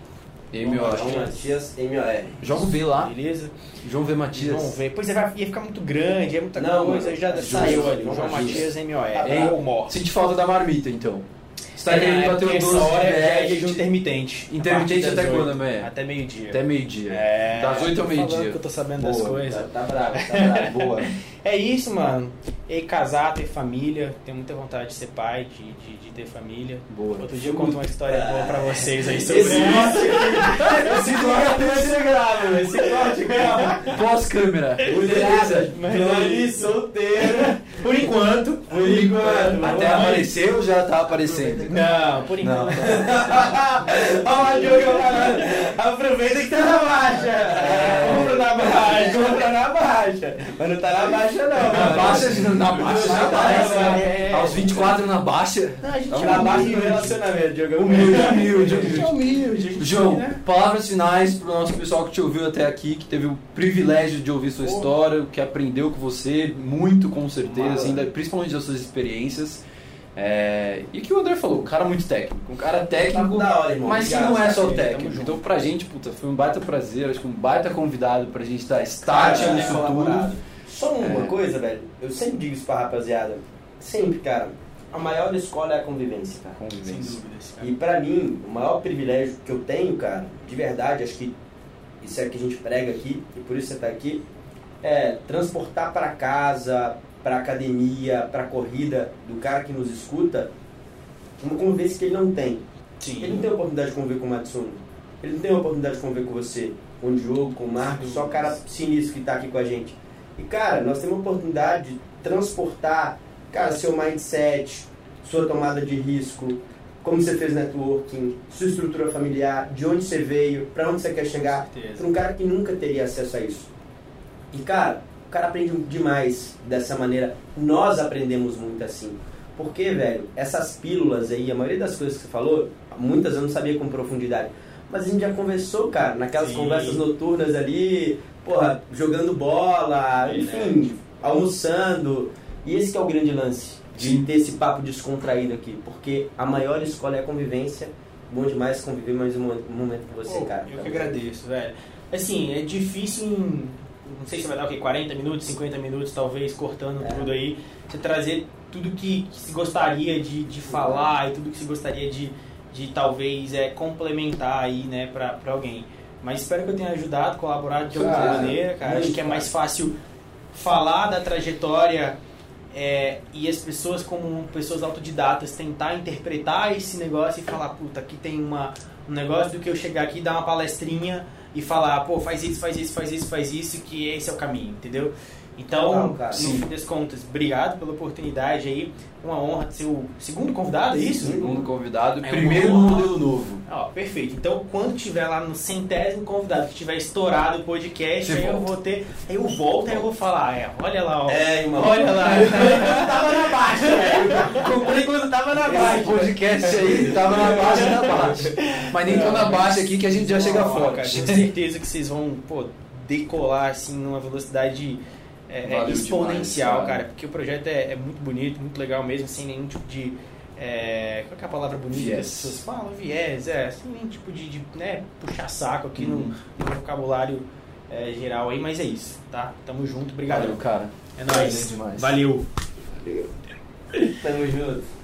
M.O. João Matias, M-O-R. João V lá. Beleza? João V Matias. Vamos ver. Pois é, vai, ia ficar muito grande, é muita Não, coisa, mano. já João- saiu ali. João João Matias. Matias, M-O-R. Tá É Mor. Sente falta da marmita, então. Você tá É, querendo bater porque o 12 essa de hora é jejum intermitente. Intermitente até das quando, oito. amanhã? Até meio-dia. Até meio-dia. É, Das 8 ao meio-dia. que eu tô sabendo das Boa, coisas. Tá, tá bravo, tá bravo. Boa. *laughs* É isso, mano. E casar, ter família. Tenho muita vontade de ser pai, de, de, de ter família. Boa. Outro dia eu conto uma história boa pra vocês aí sobre Esse isso. corte, esse corte vai ser grave, esse corte grava. Pós-câmera. Mulherada, Mas- Johnny solteiro. Por enquanto. Por enquanto. Até apareceu ou já tá aparecendo? Não, por enquanto. *laughs* Ó, o Diogo falando. Aproveita que tá na baixa. Compra na baixa. Compra na baixa. Mas não tá na baixa, não. Na baixa, na baixa já tá. É. Aos 24 na baixa. Não, a gente Tá é na baixa do humilde. relacionamento, Diogo. Humilde, humilde, A gente é humilde. a gente, João, né? palavras finais pro nosso pessoal que te ouviu até aqui, que teve o privilégio de ouvir sua história, que aprendeu com você muito, com certeza, Mano. assim, da- principalmente das suas experiências. É, e que o André falou, um cara muito técnico, um cara técnico, Tá hora, irmão. mas que não é só técnico. Então pra gente, puta, foi um baita prazer, acho que um baita convidado pra gente dar Cara, start é nisso colaborado. tudo. Só uma É. coisa, velho. Eu sempre digo isso pra rapaziada. Sempre, cara. A maior escola é a convivência, cara. Sem Convivência. dúvidas, cara. E pra mim, o maior privilégio que eu tenho, cara, de verdade, acho que isso é que a gente prega aqui, e por isso você tá aqui, é transportar pra casa, pra academia, pra corrida do cara que nos escuta, uma convivência que ele não tem. Sim. Ele não tem a oportunidade de conviver com o Matsuno. Ele não tem a oportunidade de conviver com você, com o Diogo, com o Marcos, só o cara sinistro que tá aqui com a gente. E, cara, nós temos a oportunidade de transportar, cara, seu mindset, sua tomada de risco, como você fez networking, sua estrutura familiar, de onde você veio, para onde você quer chegar, para um cara que nunca teria acesso a isso. E cara, o cara aprende demais dessa maneira. Nós aprendemos muito assim. Porque, velho, essas pílulas aí, a maioria das coisas que você falou, muitas eu não sabia com profundidade. Mas a gente já conversou, cara, naquelas Sim. conversas noturnas ali, porra, jogando bola, enfim, almoçando. E esse é o grande lance de ter esse papo descontraído aqui, porque a maior escola é a convivência. Bom demais conviver mais um momento com você, cara. Eu que agradeço, velho. Assim, é difícil em. Não sei se vai dar o quê? 40 minutos, 50 minutos, talvez, cortando é. tudo aí. Você trazer tudo que, que se gostaria de, de falar e tudo que se gostaria de, de talvez é, complementar aí, né, pra, pra alguém. Mas espero que eu tenha ajudado, colaborado de alguma maneira, cara. Acho que é mais fácil falar da trajetória é, e as pessoas, como pessoas autodidatas, tentar interpretar esse negócio e falar, puta, aqui tem uma, um negócio do que eu chegar aqui, dar uma palestrinha e falar, pô, faz isso, faz isso, faz isso, faz isso, que esse é o caminho, entendeu? Então, no fim das contas, obrigado pela oportunidade aí. Uma honra ser o segundo convidado, é isso? Segundo convidado, é primeiro no modelo novo. Ó, perfeito. Então, quando tiver lá no centésimo convidado, que tiver estourado o podcast, aí eu vou ter. Aí eu volto e eu vou falar, é, olha lá, ó. É, irmão. Olha lá. *laughs* tava na baixa, velho. Comprei quando tava na baixa. Esse podcast aí tava na baixa na baixa. Mas nem tô na baixa aqui que a gente já chega forte. Tenho certeza que vocês vão, pô, decolar assim numa velocidade é, é exponencial, demais, cara. Porque o projeto é, é, muito bonito, muito legal mesmo, sem nenhum tipo de. É, qual é a palavra bonita viés. que as pessoas falam? Viés, é, sem nenhum tipo de, de né, puxar saco aqui uhum. no, no, vocabulário é, geral aí, mas é isso, tá? Tamo junto, obrigado. Valeu, cara. É nóis. Valeu. Valeu. Tamo junto.